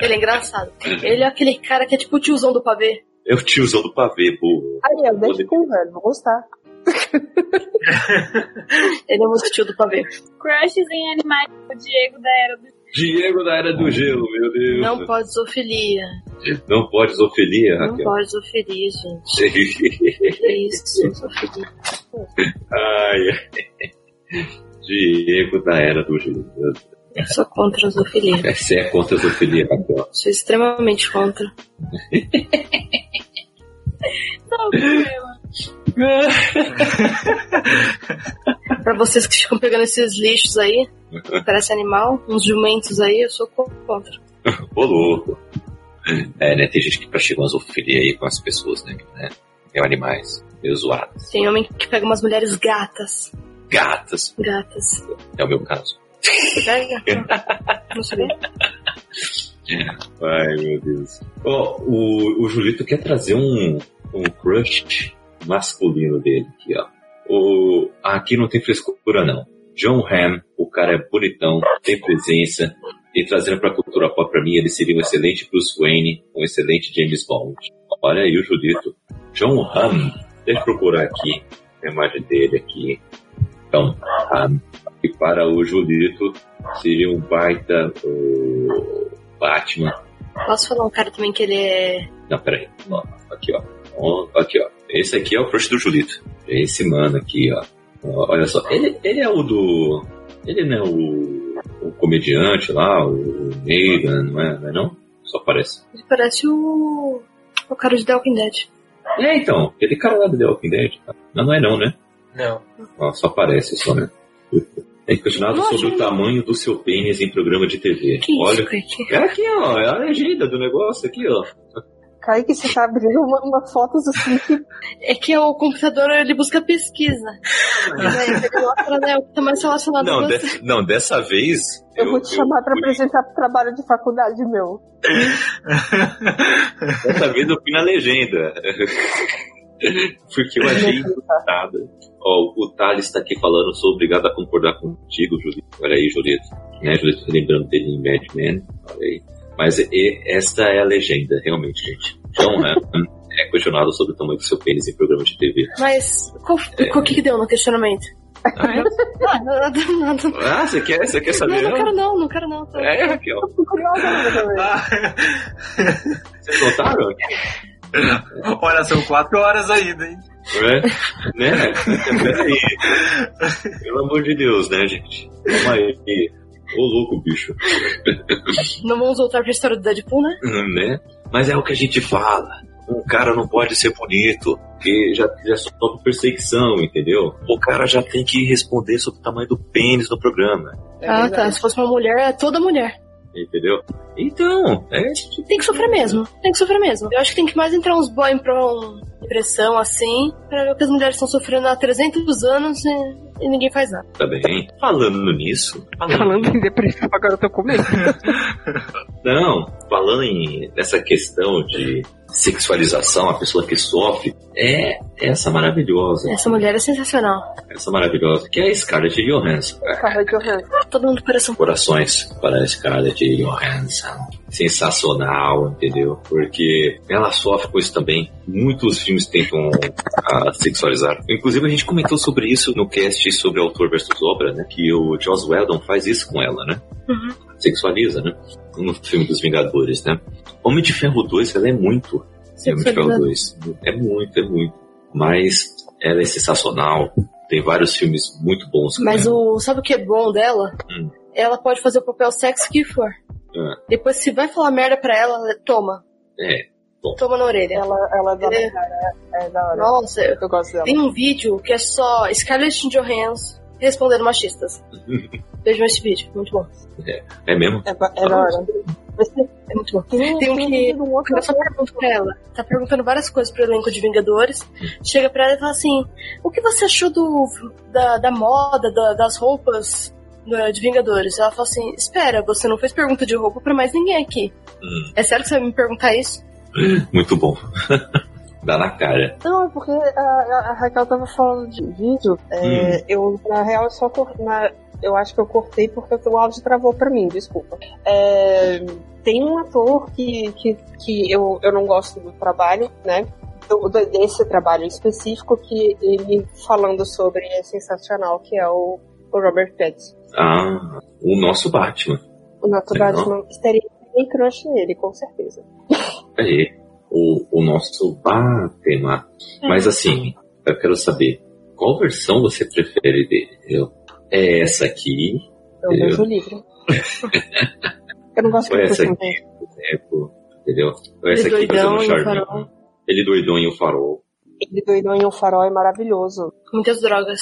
Ele é engraçado. Ele é aquele cara que é tipo o tiozão do pavê. É o tiozão do pavê, burro. Aí, eu deixo com o velho, vou gostar. Ele é muito tio do pavê. Crushes em animais. O Diego da Era do Diego da Era do Gelo, meu Deus. Não pode zoofilia. Não pode zoofilia, Não Raquel. pode zoofilia, gente. Que isso, zoofilia. Ai, ai. Diego da Era do Gelo. meu Deus. Eu sou contra a zoofilia. Você é contra a zoofilia, Raquel. Sou extremamente contra. Não, problema. Pra vocês que ficam pegando esses lixos aí, parece animal, uns jumentos aí, eu sou contra. Ô, louco. É, né? Tem gente que pratica uma zoofilia aí com as pessoas, né? né? É animais, meio zoados. Tem homem que pega umas mulheres gatas. Gatas, Gatas. é o meu caso. Não sabia. Ai, meu Deus. Ó, o, o Julito quer trazer um, um crush masculino dele aqui, ó. O, aqui não tem frescura, não. John Hamm, o cara é bonitão, tem presença, e trazendo pra cultura pop pra mim, ele seria um excelente Bruce Wayne, um excelente James Bond. Olha aí o Julito. John Hamm, deixa eu procurar aqui a imagem dele aqui. John Hamm. E para o Julito, seria um baita o Batman. Posso falar um cara também que ele é. Não, peraí. Ó, aqui, ó. Aqui, ó. Esse aqui é o crush do Julito. Esse mano aqui, ó. Olha só. Ele, ele é o do. Ele não é o, o comediante lá, o Negan, não é, não é não? Só parece. Ele parece o. O cara de The Walking Dead. É, então. Aquele cara lá do The Walking Dead. Não, não é não, né? Não. Ó, só parece só, né? É questionado Nossa, sobre o tamanho do seu pênis em programa de TV. Que Olha. isso? É aqui, ó. É a legenda do negócio aqui, ó. Kaique, você tá abrindo uma, uma fotos assim que É que o computador ele busca pesquisa. Ele mostra né, o que tá mais relacionado Não, de- não, dessa vez. eu, vou te chamar pra fui- apresentar pro trabalho de faculdade meu. Dessa vez eu fui na legenda. Porque eu achei engraçada. Ó, o Thales está aqui falando, sou obrigado a concordar contigo, Julito. Olha aí, Julito. Né, Julito, lembrando dele em Mad Men. Olha aí. Mas e, esta é a legenda, realmente, gente. Então, é, é questionado sobre o tamanho do seu pênis em programa de TV. Mas qual, qual que, que deu no questionamento? Ah, é? Ah. Ah, você quer, você quer Não, saber? não quero não, não quero não. Tô- É, Raquel. Tô curiosa pra saber. Vocês notaram? Olha, são quatro horas ainda, hein? Né? né? Peraí. Pelo amor de Deus, né, gente? Calma aí. Ô louco, bicho. Não vamos voltar pra história do Deadpool, né? né? Mas é o que a gente fala. Um cara não pode ser bonito, porque já, já sofre perseguição, entendeu? O cara já tem que responder sobre o tamanho do pênis no programa, É ah, tá. Se fosse uma mulher, é toda mulher. Entendeu? Então, é Tem que sofrer mesmo. Tem que sofrer mesmo. Eu acho que tem que mais entrar uns boy pra um depressão assim, pra ver o que as mulheres estão sofrendo há 300 anos e, e ninguém faz nada. tá bem. Falando nisso, falando, Falando em depressão, agora eu tô com medo. não, falando em nessa questão de sexualização, a pessoa que sofre, é essa maravilhosa, Essa mulher é sensacional. essa maravilhosa, que é a Scarlett Johansson. Scarlett Johansson. Todo mundo um. corações para a Scarlett Johansson. Sensacional, entendeu? Porque ela sofre com isso também. Muitos filmes tentam ah, sexualizar. Inclusive, a gente comentou sobre isso no cast sobre autor versus obra, né? Que o Joss Whedon faz isso com ela, né? Uhum. Sexualiza, né? No filme dos Vingadores, né? Homem de Ferro 2, ela é muito. Homem de Ferro 2. É muito, é muito. Mas ela é sensacional. Tem vários filmes muito bons Mas o. Sabe o que é bom dela? Hum. Ela pode fazer o papel sexy que for. Ah, Depois, se vai falar merda pra ela, toma. é. Toma na orelha. Ela, ela é da hora. É da hora. Nossa, eu- Eu gosto dela. tem um vídeo que é só Scarlett Johansson respondendo machistas. Vejam esse vídeo, muito bom. É mesmo? É, é da hora. É muito bom. tem, Tem um que- um outro cara só pergunta pra ela. Tá perguntando várias coisas pro elenco de Vingadores. Chega pra ela e fala assim: O que você achou do, da, da moda, da- das roupas de Vingadores? Ela fala assim: Espera, você não fez pergunta de roupa pra mais ninguém aqui. Hum. É sério que você vai me perguntar isso? Muito bom. Dá na cara. Não, é porque a, a- Raquel tava falando de vídeo. é, Eu, na real, eu só na- Eu acho que eu cortei porque o áudio travou pra mim, desculpa. É, tem um ator que, que, que eu, eu não gosto do trabalho, né? Do- desse trabalho específico que ele falando sobre é sensacional, que é o, o Robert Pattinson. Ah, o nosso Batman. O nosso Legal. Batman teria bem crush nele, com certeza. É, o, o nosso Batman. Mas assim, eu quero saber, qual versão você prefere dele? Eu, é essa aqui, vejo o livro. eu não gosto ou de essa aqui, exemplo, entendeu? Ou essa Ele aqui doidão fazendo e o charme. farol. Ele doidão em o farol. Ele doidou em um farol é maravilhoso. Muitas drogas.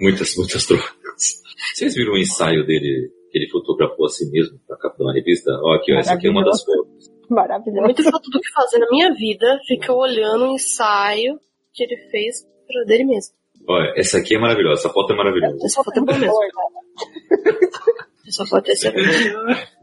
Muitas, muitas drogas. Vocês viram o ensaio dele, que ele fotografou a si mesmo pra capa de uma revista? Ó, aqui, ó, essa aqui é uma das fotos. É Maravilhoso. muito falta do que fazer na minha vida. Fica olhando o ensaio que ele fez pra dele mesmo. Olha, essa aqui é maravilhosa, essa foto é maravilhosa. Essa foto é boa mesmo. Essa foto é excelente.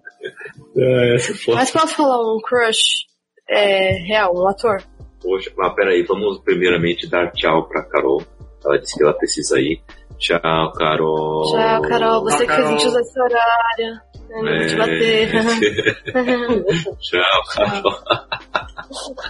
É, essa foto. Mas posso falar um crush é, real, um ator? Poxa, mas peraí, vamos primeiramente dar tchau pra Carol. Ela disse que ela precisa ir. Tchau, Carol. Tchau, Carol. Você Tchau, que fez Carol. 20 anos nesse horário. É, não vou te bater. Tchau, Carol.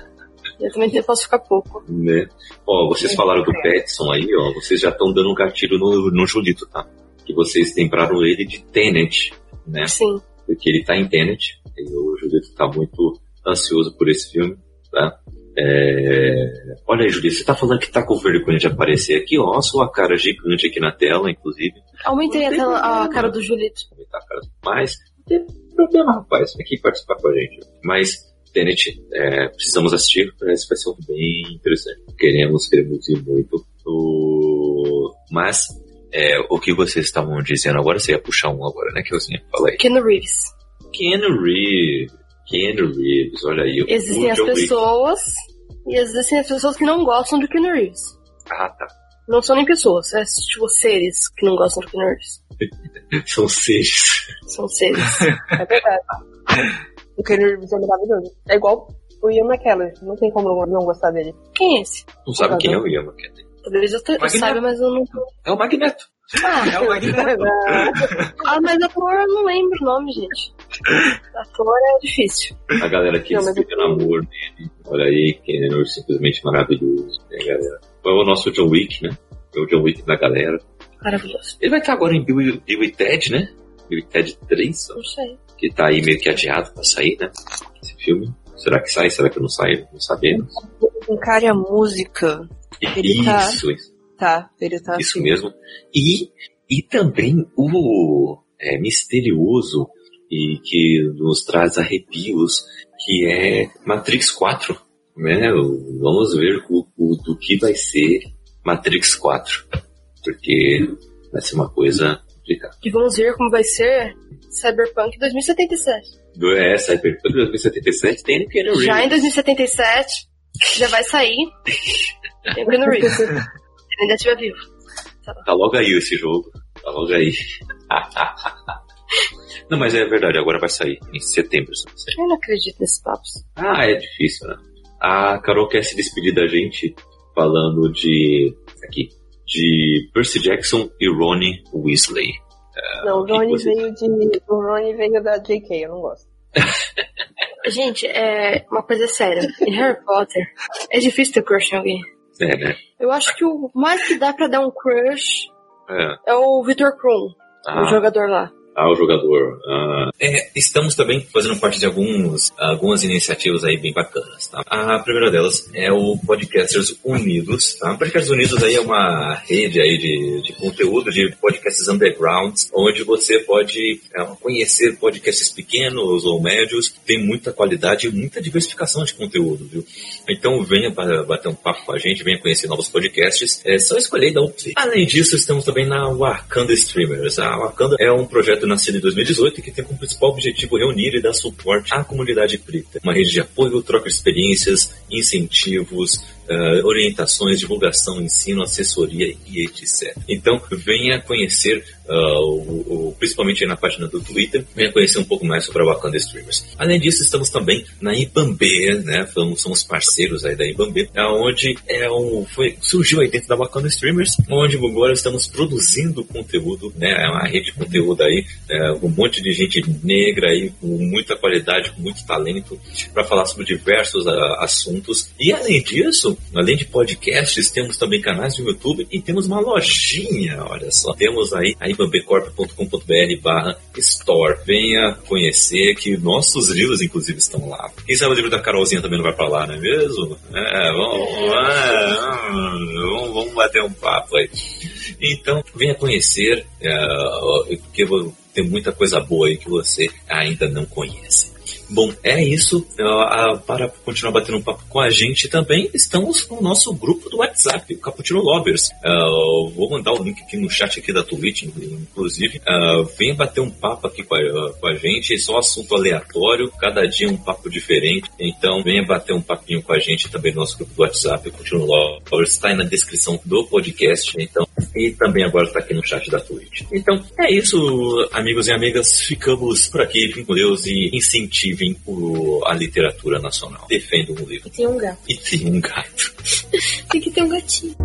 Eu também posso ficar pouco. Né? Ó, vocês falaram do Petson aí, ó. Vocês já estão dando um gatilho no, no Julito, tá? Que vocês lembraram ele de Tenet, né? Sim. Porque ele tá em Tenet. E o Julito tá muito ansioso por esse filme, tá? É... Olha aí, Julito, você tá falando que tá com vergonha de aparecer aqui, ó. Sua cara gigante aqui na tela, inclusive. Aumentei a, tela- a cara do Julito. aumentar a cara. Mas não tem problema, rapaz. Vem aqui participar com a gente. Mas, Tenet, é, precisamos assistir. Parece que vai ser bem interessante. Queremos, queremos ir muito. O... Mas, é, o que vocês estavam dizendo agora, você ia puxar um agora, né, que eu Fala aí. Keanu Reeves. Ken Reeves. Ken Reeves, olha aí. Existem as pessoas e existem as pessoas que não gostam do Keanu Reeves. Ah, tá. Não são nem pessoas, é tipo seres que não gostam do Keanu Reeves. São seis. São seres. É verdade. o Keanu Reeves é maravilhoso. É igual o Ian McKellen. Não tem como não não gostar dele. Quem é esse? Não sabe quem é o Ian McKellen. Talvez eu, eu saiba, mas eu não. É o Magneto. É o Magneto. Ah, mas ator eu não lembro o nome, gente. Ator é difícil. A galera que explica o amor dele. Olha aí, Ken Reeves simplesmente maravilhoso, né, galera? Foi o nosso John Wick, né? Foi o John Wick da galera. Maravilhoso. Ele vai estar agora em Bill, e- Bill e Ted, né? Bill e Ted 3, ó, Não sei. Que tá aí meio que adiado pra sair, né? Esse filme. Será que sai? Será que não sai? Não sabemos. Um cara e a música. Ele tá- Isso, isso, Tá, ele tá isso assim. mesmo. E, e também o é, misterioso e que nos traz arrepios, que é Matrix 4. Né? Vamos ver o, o- do que vai ser Matrix 4. Porque vai ser uma coisa complicada. E vamos ver como vai ser Cyberpunk 2077. Do- É, Cyberpunk 2077 tem no Keanu Reeves. Já em 2077, já vai sair. Tem o Keanu Reeves. Se ele ainda estiver vivo. Tá logo aí esse jogo. Tá logo aí. Não, mas é verdade, agora vai sair em setembro. se não. Eu não acredito nesses papos. Ah, é difícil, né? A Carol quer se despedir da gente falando de. aqui. De Percy Jackson e Ronnie Weasley. Não, o Rony você- veio de. O Rony veio da JK, eu não gosto. Gente, é uma coisa séria. Em Harry Potter, é difícil ter crush em alguém. É, né? Eu acho que o mais que dá pra dar um crush É. é o Victor Krum, o Ah, jogador lá. Ah, o jogador. Ah. É, estamos também fazendo parte de alguns, algumas iniciativas aí bem bacanas, tá? A primeira delas é o Podcasters Unidos, tá? Podcasters Unidos aí é uma rede aí de, de conteúdo de podcasts undergrounds, onde você pode é, conhecer podcasts pequenos ou médios, tem muita qualidade e muita diversificação de conteúdo, viu? Então venha ba- bater um papo com a gente, venha conhecer novos podcasts, é só escolher e dar um. Além disso, estamos também na Wakanda Streamers. A Wakanda é um projeto nascido em 2018 que tem como principal objetivo reunir e dar suporte à comunidade preta. Uma rede de apoio, troca de experiências, incentivos, uh, orientações, divulgação, ensino, assessoria e etc. Então, venha conhecer Uh, o, o, principalmente na página do Twitter, venha conhecer um pouco mais sobre a Wakanda Streamers. Além disso, estamos também na Ibambe, né? Somos, somos parceiros aí da Ibambe, onde é um, foi, surgiu aí dentro da Wakanda Streamers, onde agora estamos produzindo conteúdo, né? É uma rede de conteúdo aí, é, um monte de gente negra aí, com muita qualidade, com muito talento, para falar sobre diversos uh, assuntos. E além disso, além de podcasts, temos também canais no YouTube e temos uma lojinha, olha só. Temos aí a ibambecorp.com.br barra store. Venha conhecer que nossos livros, inclusive, estão lá. Quem sabe o livro da Carolzinha também não vai para lá, não é mesmo? É, vamos, vamos, vamos bater um papo aí. Então, venha conhecer, é, porque tem muita coisa boa aí que você ainda não conhece. Bom, é isso. Uh, para continuar batendo um papo com a gente também, estamos no nosso grupo do WhatsApp, o Caputino Lovers. Uh, vou mandar o link aqui no chat aqui da Twitch, inclusive. Uh, venha bater um papo aqui com a, gente, é só assunto aleatório, cada dia um papo diferente. Então, venha bater um papinho com a gente também no nosso grupo do WhatsApp, Caputino Lovers. Está aí na descrição do podcast, então. E também agora está aqui no chat da Twitch. Então, é isso, amigos e amigas. Ficamos por aqui. Fiquem com Deus e incentive vem a literatura nacional. Defendo um livro. E tem um gato. E tem um gato. tem que ter um gatinho.